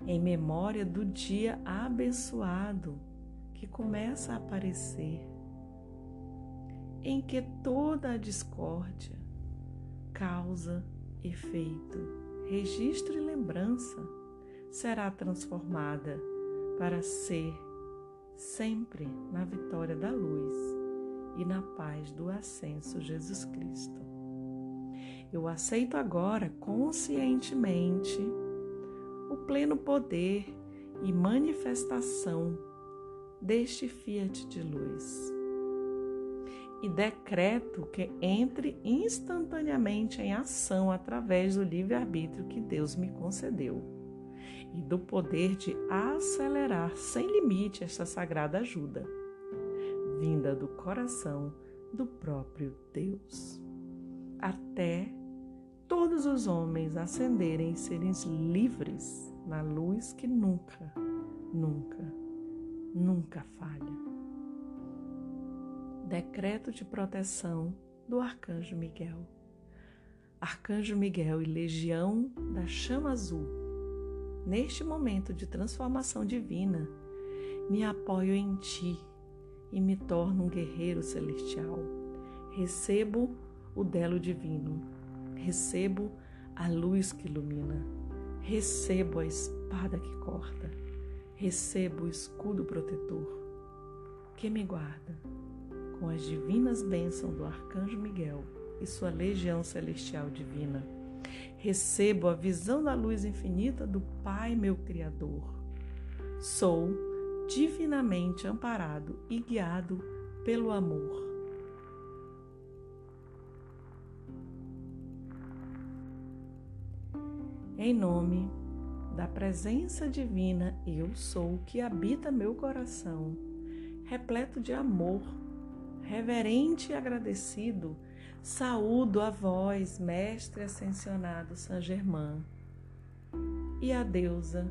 Em memória do dia abençoado que começa a aparecer, em que toda a discórdia, causa, efeito, registro e lembrança será transformada para ser sempre na vitória da luz e na paz do ascenso Jesus Cristo. Eu aceito agora conscientemente o pleno poder e manifestação deste fiat de luz e decreto que entre instantaneamente em ação através do livre-arbítrio que Deus me concedeu e do poder de acelerar sem limite esta sagrada ajuda, vinda do coração do próprio Deus, até todos os homens ascenderem e serem livres na luz que nunca, nunca, nunca falha decreto de proteção do Arcanjo Miguel. Arcanjo Miguel e Legião da Chama Azul, neste momento de transformação divina, me apoio em ti e me torno um guerreiro celestial. Recebo o delo divino, recebo a luz que ilumina, recebo a espada que corta, recebo o escudo protetor que me guarda com as divinas bênçãos do Arcanjo Miguel e sua legião celestial divina. Recebo a visão da luz infinita do Pai, meu Criador. Sou divinamente amparado e guiado pelo amor. Em nome da presença divina, eu sou que habita meu coração, repleto de amor, reverente e agradecido Saúdo a vós, Mestre Ascensionado Saint Germain, e a deusa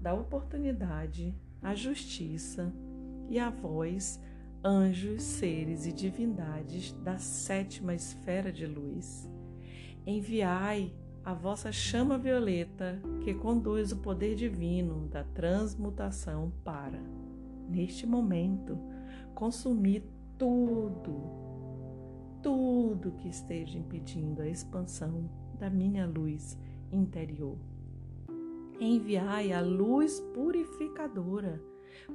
da oportunidade, a justiça, e a vós, anjos, seres e divindades da sétima esfera de luz. Enviai a vossa chama violeta que conduz o poder divino da transmutação para, neste momento, consumir tudo tudo que esteja impedindo a expansão da minha luz interior. Enviai a luz purificadora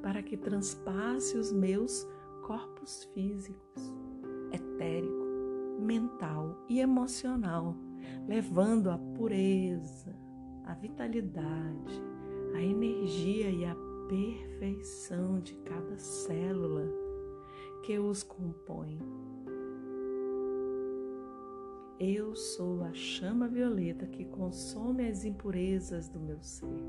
para que transpasse os meus corpos físicos, etérico, mental e emocional, levando a pureza, a vitalidade, a energia e a perfeição de cada célula que os compõe eu sou a chama violeta que consome as impurezas do meu ser.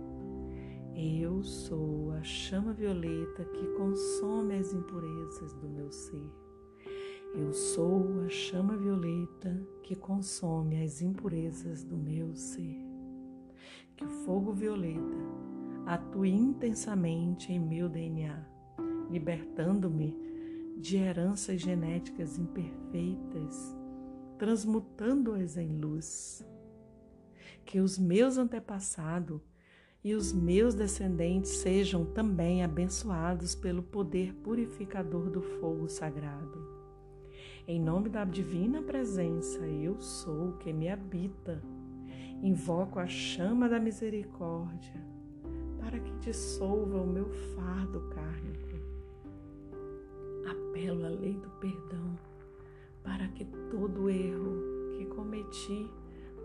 Eu sou a chama violeta que consome as impurezas do meu ser. Eu sou a chama violeta que consome as impurezas do meu ser. Que o fogo violeta atue intensamente em meu DNA, libertando-me de heranças genéticas imperfeitas transmutando-as em luz. Que os meus antepassados e os meus descendentes sejam também abençoados pelo poder purificador do fogo sagrado. Em nome da divina presença, eu sou que me habita. Invoco a chama da misericórdia para que dissolva o meu fardo kármico. Apelo à lei do perdão para que todo erro que cometi,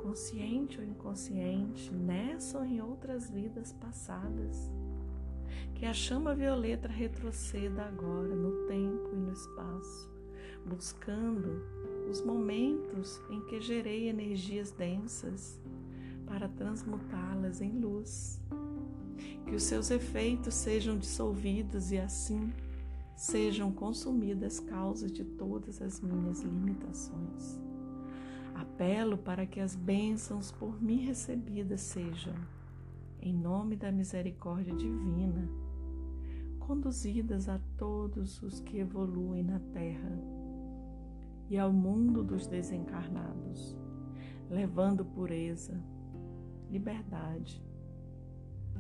consciente ou inconsciente, nessa ou em outras vidas passadas, que a chama violeta retroceda agora no tempo e no espaço, buscando os momentos em que gerei energias densas para transmutá-las em luz. Que os seus efeitos sejam dissolvidos e assim sejam consumidas causas de todas as minhas limitações. Apelo para que as bênçãos por mim recebidas sejam, em nome da misericórdia divina, conduzidas a todos os que evoluem na Terra e ao mundo dos desencarnados, levando pureza, liberdade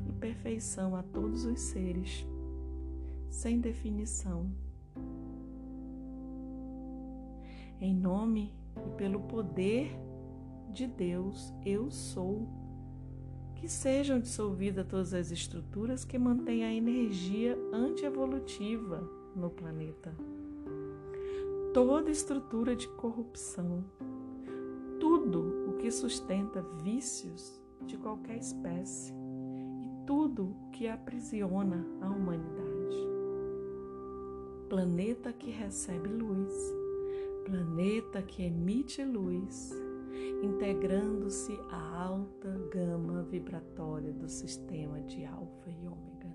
e perfeição a todos os seres sem definição. Em nome e pelo poder de Deus, eu sou. Que sejam dissolvidas todas as estruturas que mantêm a energia antievolutiva no planeta. Toda estrutura de corrupção, tudo o que sustenta vícios de qualquer espécie e tudo o que aprisiona a humanidade planeta que recebe luz, planeta que emite luz, integrando-se à alta gama vibratória do sistema de Alfa e Ômega.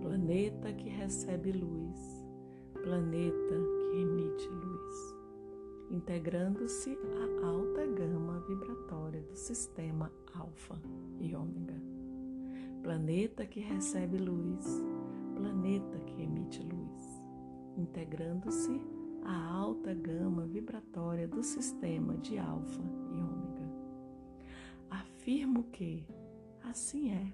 Planeta que recebe luz, planeta que emite luz, integrando-se à alta gama vibratória do sistema Alfa e Ômega. Planeta que recebe luz, planeta que emite luz integrando-se à alta gama vibratória do sistema de Alfa e Ômega. Afirmo que assim é,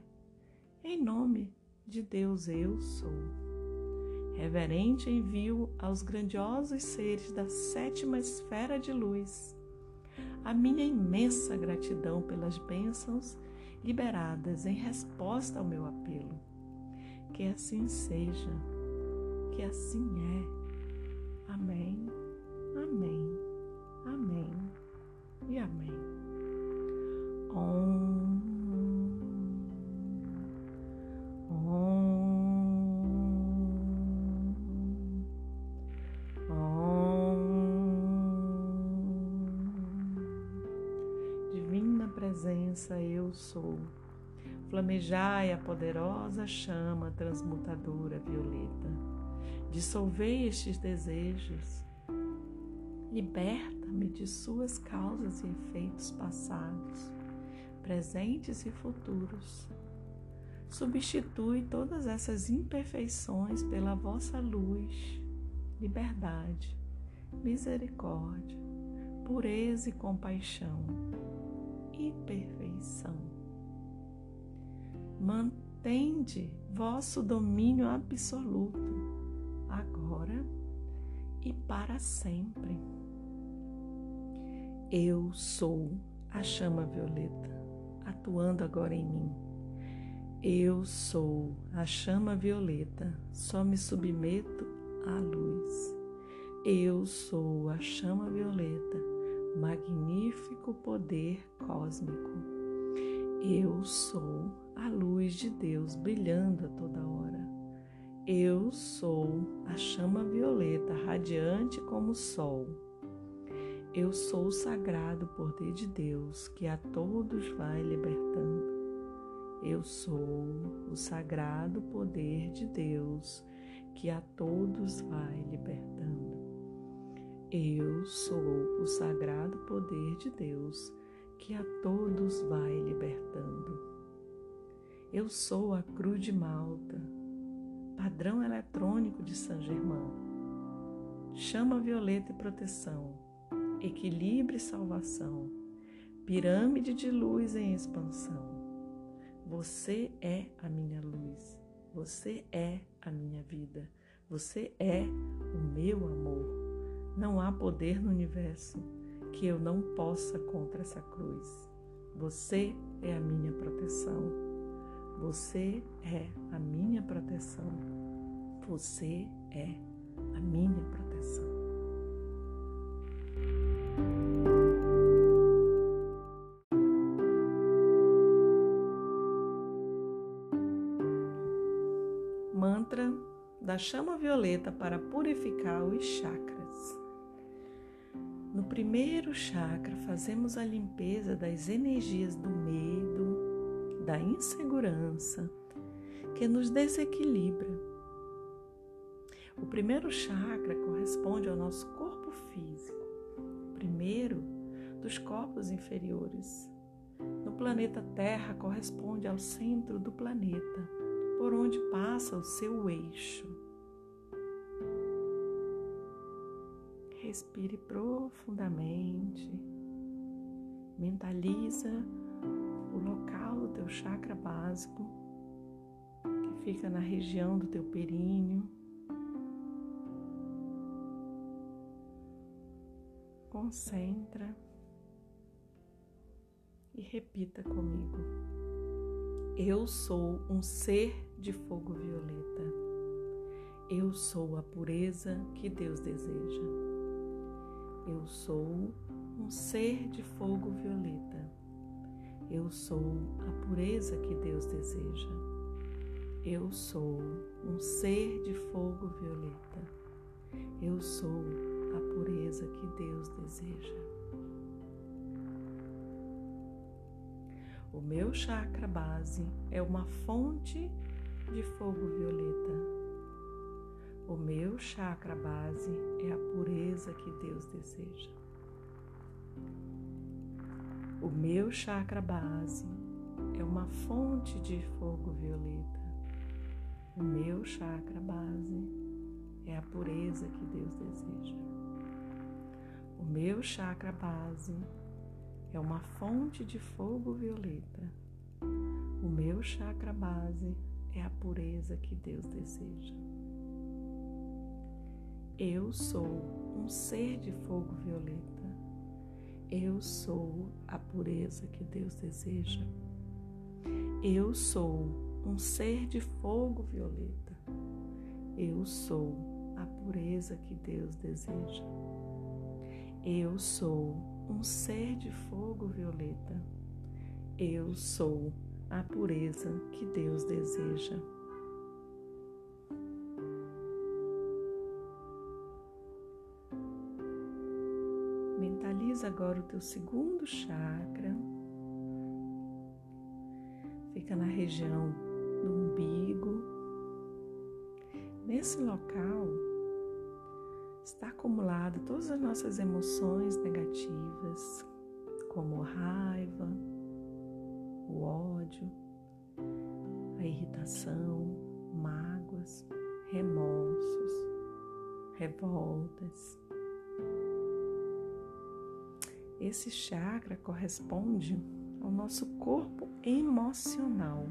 em nome de Deus eu sou. Reverente envio aos grandiosos seres da sétima esfera de luz a minha imensa gratidão pelas bênçãos liberadas em resposta ao meu apelo. Que assim seja que assim é. Amém, amém, amém e amém. Om, om, om. Divina presença, eu sou flamejai a poderosa chama transmutadora violeta. Dissolvei estes desejos. Liberta-me de suas causas e efeitos passados, presentes e futuros. Substitui todas essas imperfeições pela vossa luz, liberdade, misericórdia, pureza e compaixão e perfeição. Mantende vosso domínio absoluto, agora e para sempre. Eu sou a chama violeta, atuando agora em mim. Eu sou a chama violeta, só me submeto à luz. Eu sou a chama violeta, magnífico poder cósmico. Eu sou a luz de Deus brilhando a toda hora. Eu sou a chama violeta radiante como o sol. Eu sou o sagrado poder de Deus que a todos vai libertando. Eu sou o sagrado poder de Deus que a todos vai libertando. Eu sou o sagrado poder de Deus que a todos vai libertando. Eu sou a cruz de Malta, padrão eletrônico de Saint Germain, chama violeta e proteção, equilíbrio e salvação, pirâmide de luz em expansão. Você é a minha luz, você é a minha vida, você é o meu amor. Não há poder no universo que eu não possa contra essa cruz. Você é a minha proteção. Você é a minha proteção. Você é a minha proteção. Mantra da chama violeta para purificar os chakras. No primeiro chakra, fazemos a limpeza das energias do medo, da insegurança, que nos desequilibra. O primeiro chakra corresponde ao nosso corpo físico, primeiro dos corpos inferiores. No planeta Terra corresponde ao centro do planeta, por onde passa o seu eixo. respire profundamente. Mentaliza o local do teu chakra básico, que fica na região do teu períneo. Concentra e repita comigo. Eu sou um ser de fogo violeta. Eu sou a pureza que Deus deseja. Eu sou um ser de fogo violeta. Eu sou a pureza que Deus deseja. Eu sou um ser de fogo violeta. Eu sou a pureza que Deus deseja. O meu chakra base é uma fonte de fogo violeta. O meu chakra base é a pureza que Deus deseja. O meu chakra base é uma fonte de fogo violeta. O meu chakra base é a pureza que Deus deseja. O meu chakra base é uma fonte de fogo violeta. O meu chakra base é a pureza que Deus deseja. Eu sou um ser de fogo violeta. Eu sou a pureza que Deus deseja. Eu sou um ser de fogo violeta. Eu sou a pureza que Deus deseja. Eu sou um ser de fogo violeta. Eu sou a pureza que Deus deseja. Mentaliza agora o teu segundo chakra, fica na região do umbigo. Nesse local está acumulado todas as nossas emoções negativas, como raiva, o ódio, a irritação, mágoas, remorsos, revoltas. Esse chakra corresponde ao nosso corpo emocional.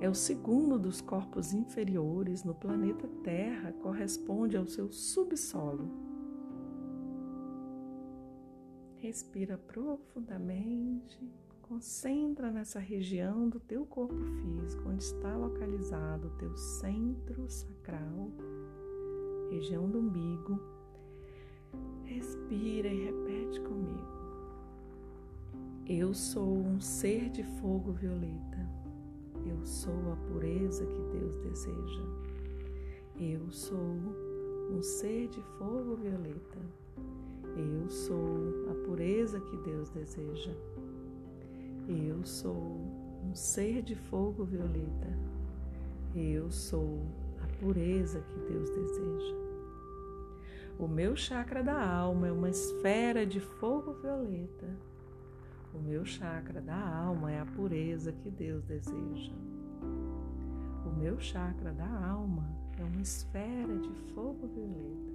É o segundo dos corpos inferiores no planeta Terra, corresponde ao seu subsolo. Respira profundamente, concentra nessa região do teu corpo físico, onde está localizado o teu centro sacral, região do umbigo. Respira e repete comigo. Eu sou um ser de fogo violeta. Eu sou a pureza que Deus deseja. Eu sou um ser de fogo violeta. Eu sou a pureza que Deus deseja. Eu sou um ser de fogo violeta. Eu sou a pureza que Deus deseja. O meu chakra da alma é uma esfera de fogo violeta o meu chakra da alma é a pureza que Deus deseja. O meu chakra da alma é uma esfera de fogo violeta.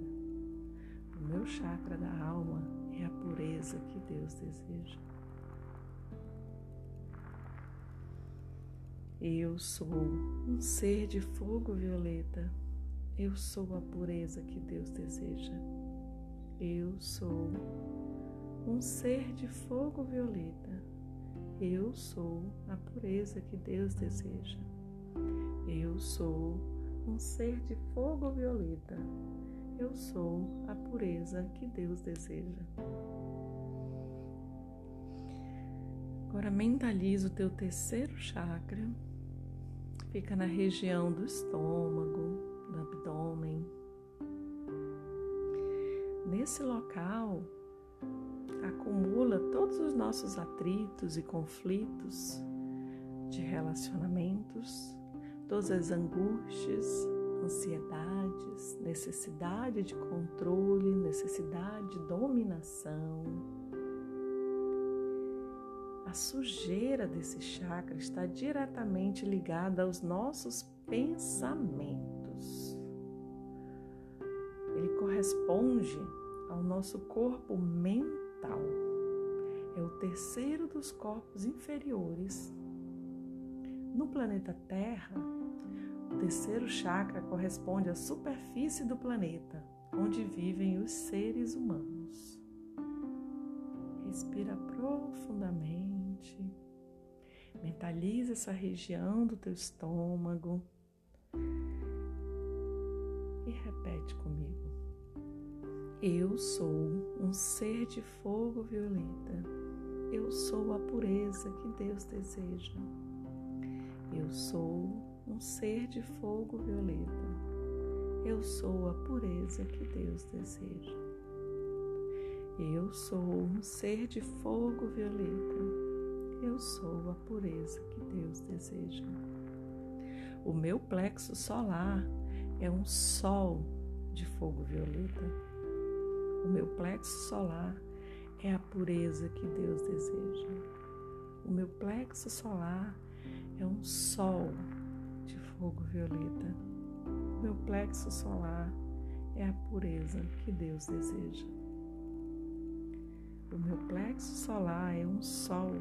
O meu chakra da alma é a pureza que Deus deseja. Eu sou um ser de fogo violeta. Eu sou a pureza que Deus deseja. Eu sou um ser de fogo violeta. Eu sou a pureza que Deus deseja. Eu sou um ser de fogo violeta. Eu sou a pureza que Deus deseja. Agora mentaliza o teu terceiro chakra. Fica na região do estômago, abdômen. Nesse local, acumula todos os nossos atritos e conflitos de relacionamentos, todas as angústias, ansiedades, necessidade de controle, necessidade de dominação. A sujeira desse chakra está diretamente ligada aos nossos pensamentos. Corresponde ao nosso corpo mental. É o terceiro dos corpos inferiores. No planeta Terra, o terceiro chakra corresponde à superfície do planeta, onde vivem os seres humanos. Respira profundamente. Mentaliza essa região do teu estômago. E repete comigo. Eu sou um ser de fogo violeta. Eu sou a pureza que Deus deseja. Eu sou um ser de fogo violeta. Eu sou a pureza que Deus deseja. Eu sou um ser de fogo violeta. Eu sou a pureza que Deus deseja. O meu plexo solar é um sol de fogo violeta. O meu plexo solar é a pureza que Deus deseja. O meu plexo solar é um sol de fogo violeta. O meu plexo solar é a pureza que Deus deseja. O meu plexo solar é um sol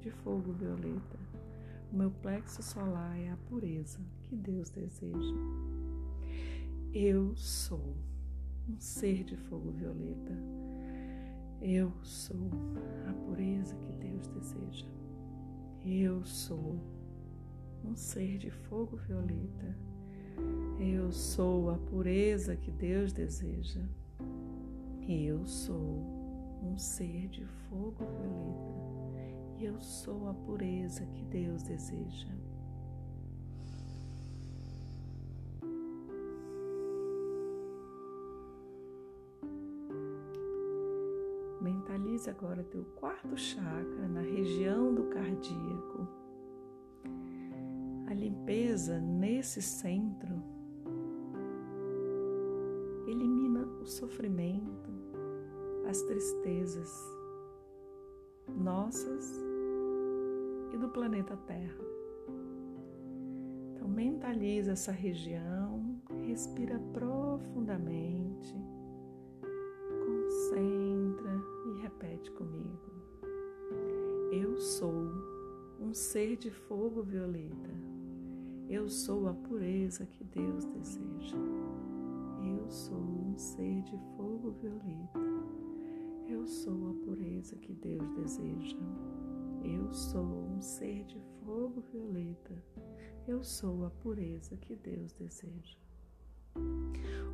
de fogo violeta. O meu plexo solar é a pureza que Deus deseja. Eu sou um ser de fogo violeta. Eu sou a pureza que Deus deseja. Eu sou um ser de fogo violeta. Eu sou a pureza que Deus deseja. Eu sou um ser de fogo violeta. Eu sou a pureza que Deus deseja. Agora teu quarto chakra na região do cardíaco. A limpeza nesse centro elimina o sofrimento, as tristezas nossas e do planeta Terra. Então mentaliza essa região, respira profundamente, concentra repete comigo. Eu sou um ser de fogo violeta. Eu sou a pureza que Deus deseja. Eu sou um ser de fogo violeta. Eu sou a pureza que Deus deseja. Eu sou um ser de fogo violeta. Eu sou a pureza que Deus deseja.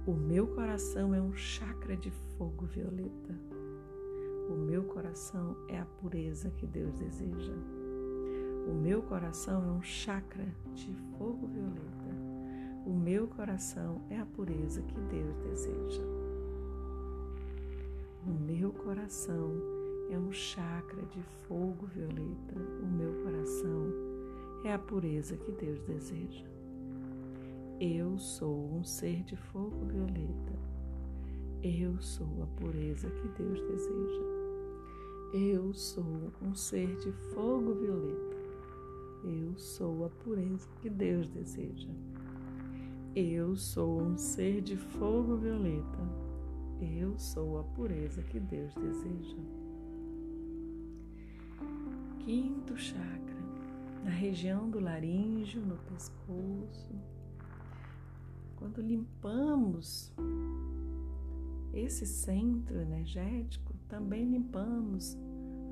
O meu coração é um chakra de fogo violeta. O meu coração é a pureza que Deus deseja. O meu coração é um chakra de fogo violeta. O meu coração é a pureza que Deus deseja. O meu coração é um chakra de fogo violeta. O meu coração é a pureza que Deus deseja. Eu sou um ser de fogo violeta. Eu sou a pureza que Deus deseja. Eu sou um ser de fogo violeta. Eu sou a pureza que Deus deseja. Eu sou um ser de fogo violeta. Eu sou a pureza que Deus deseja. Quinto chakra, na região do laríngeo, no pescoço. Quando limpamos esse centro energético, também limpamos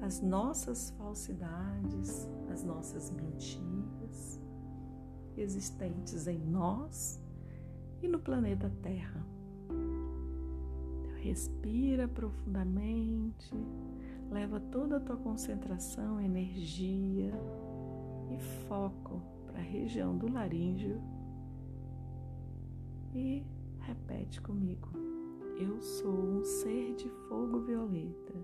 as nossas falsidades, as nossas mentiras existentes em nós e no planeta Terra. Então, respira profundamente, leva toda a tua concentração, energia e foco para a região do laríngeo e repete comigo. Eu sou um ser de fogo violeta.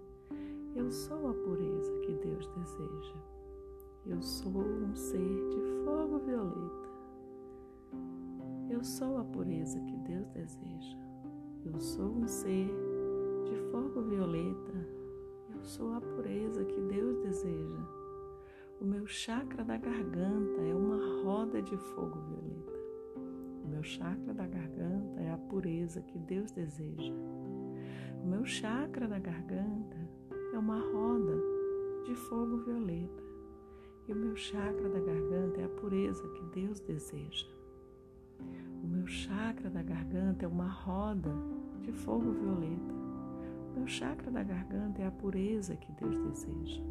Eu sou a pureza que Deus deseja. Eu sou um ser de fogo violeta. Eu sou a pureza que Deus deseja. Eu sou um ser de fogo violeta. Eu sou a pureza que Deus deseja. O meu chakra da garganta é uma roda de fogo violeta. Meu chakra da garganta é a pureza que Deus deseja. O meu chakra da garganta é uma roda de fogo violeta. E o meu chakra da garganta é a pureza que Deus deseja. O meu chakra da garganta é uma roda de fogo violeta. O meu chakra da garganta é a pureza que Deus deseja.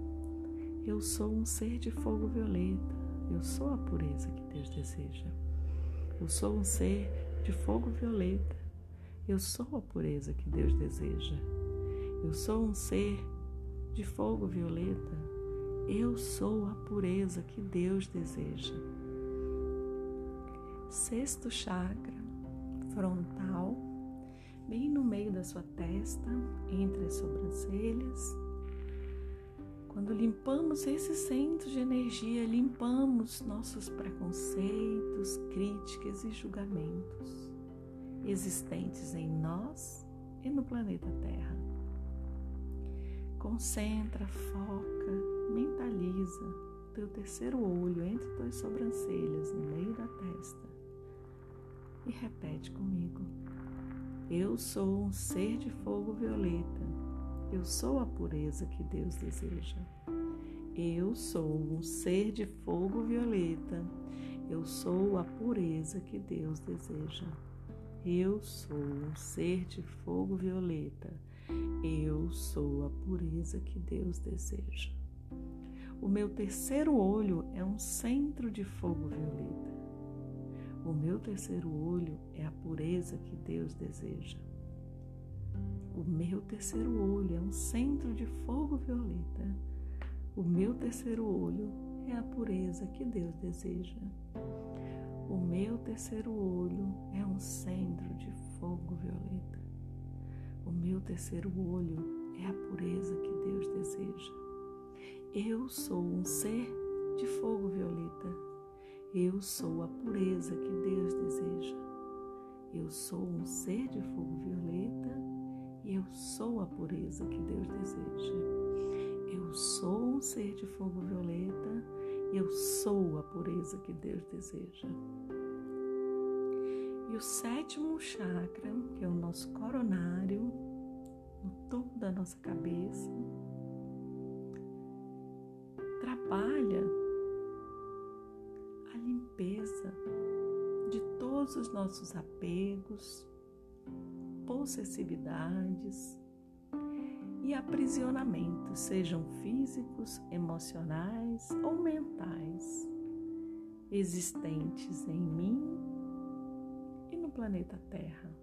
Eu sou um ser de fogo violeta. Eu sou a pureza que Deus deseja. Eu sou um ser de fogo violeta. Eu sou a pureza que Deus deseja. Eu sou um ser de fogo violeta. Eu sou a pureza que Deus deseja. Sexto chakra, frontal, bem no meio da sua testa, entre as sobrancelhas. Quando limpamos esse centro de energia, limpamos nossos preconceitos, críticas e julgamentos existentes em nós e no planeta Terra. Concentra, foca, mentaliza teu terceiro olho entre tuas sobrancelhas, no meio da testa, e repete comigo: Eu sou um ser de fogo violeta. Eu sou a pureza que Deus deseja. Eu sou um ser de fogo violeta. Eu sou a pureza que Deus deseja. Eu sou um ser de fogo violeta. Eu sou a pureza que Deus deseja. O meu terceiro olho é um centro de fogo violeta. O meu terceiro olho é a pureza que Deus deseja. O meu terceiro olho é um centro de fogo violeta. O meu terceiro olho é a pureza que Deus deseja. O meu terceiro olho é um centro de fogo violeta. O meu terceiro olho é a pureza que Deus Eu sou um ser de fogo violeta. Eu sou a pureza que Deus deseja. Eu sou um ser de fogo violeta eu sou a pureza que Deus deseja. Eu sou um ser de fogo violeta eu sou a pureza que Deus deseja. E o sétimo chakra, que é o nosso coronário, no topo da nossa cabeça, trabalha a limpeza de todos os nossos apegos, possessividades e aprisionamentos, sejam físicos, emocionais ou mentais, existentes em mim e no planeta Terra.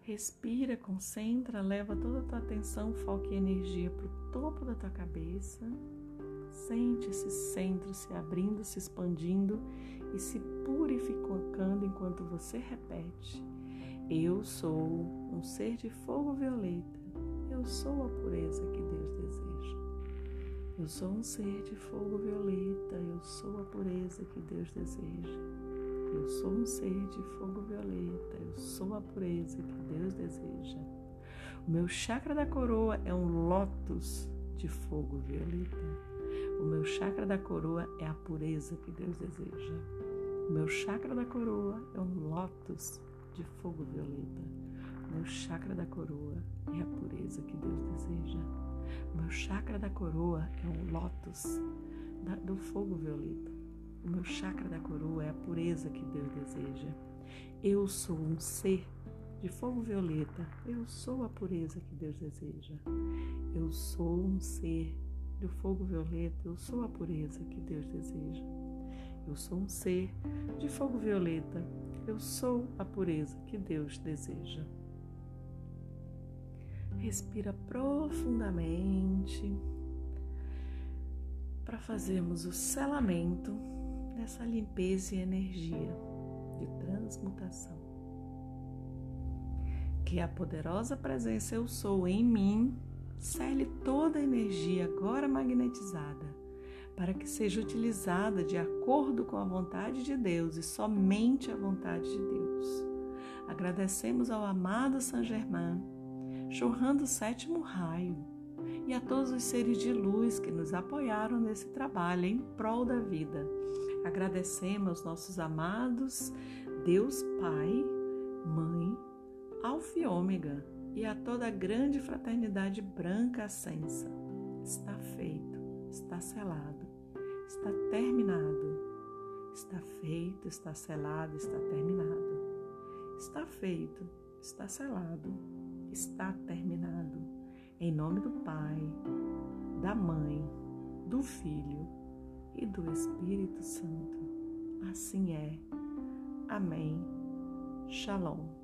Respira, concentra, leva toda a tua atenção, foco e energia para o topo da tua cabeça. Sente esse centro se abrindo, se expandindo e se purificando enquanto você repete. Eu sou um ser de fogo violeta. Eu sou a pureza que Deus deseja. Eu sou um ser de fogo violeta. Eu sou a pureza que Deus deseja. Eu sou um ser de fogo violeta, eu sou a pureza que Deus deseja. O meu chakra da coroa é um lótus de fogo violeta. O meu chakra da coroa é a pureza que Deus deseja. O meu chakra da coroa é um lótus de fogo violeta. O meu chakra da coroa é a pureza que Deus deseja. O meu chakra da coroa é um lótus do fogo violeta. O meu chakra da coroa é a pureza que Deus deseja. Eu sou um ser de fogo violeta. Eu sou a pureza que Deus deseja. Eu sou um ser do fogo violeta. Eu sou a pureza que Deus deseja. Eu sou um ser de fogo violeta. Eu sou a pureza que Deus deseja. Respira profundamente para fazermos o selamento dessa limpeza e energia de transmutação. Que a poderosa presença Eu Sou em mim cele toda a energia agora magnetizada para que seja utilizada de acordo com a vontade de Deus e somente a vontade de Deus. Agradecemos ao amado Saint Germain, chorrando o sétimo raio, e a todos os seres de luz que nos apoiaram nesse trabalho em prol da vida Agradecemos aos nossos amados Deus Pai, Mãe, Alfa e Ômega e a toda a grande fraternidade branca ascensa. Está feito, está selado, está terminado. Está feito, está selado, está terminado. Está feito, está selado, está terminado. Em nome do Pai, da Mãe, do Filho e do Espírito Santo. Assim é. Amém. Shalom.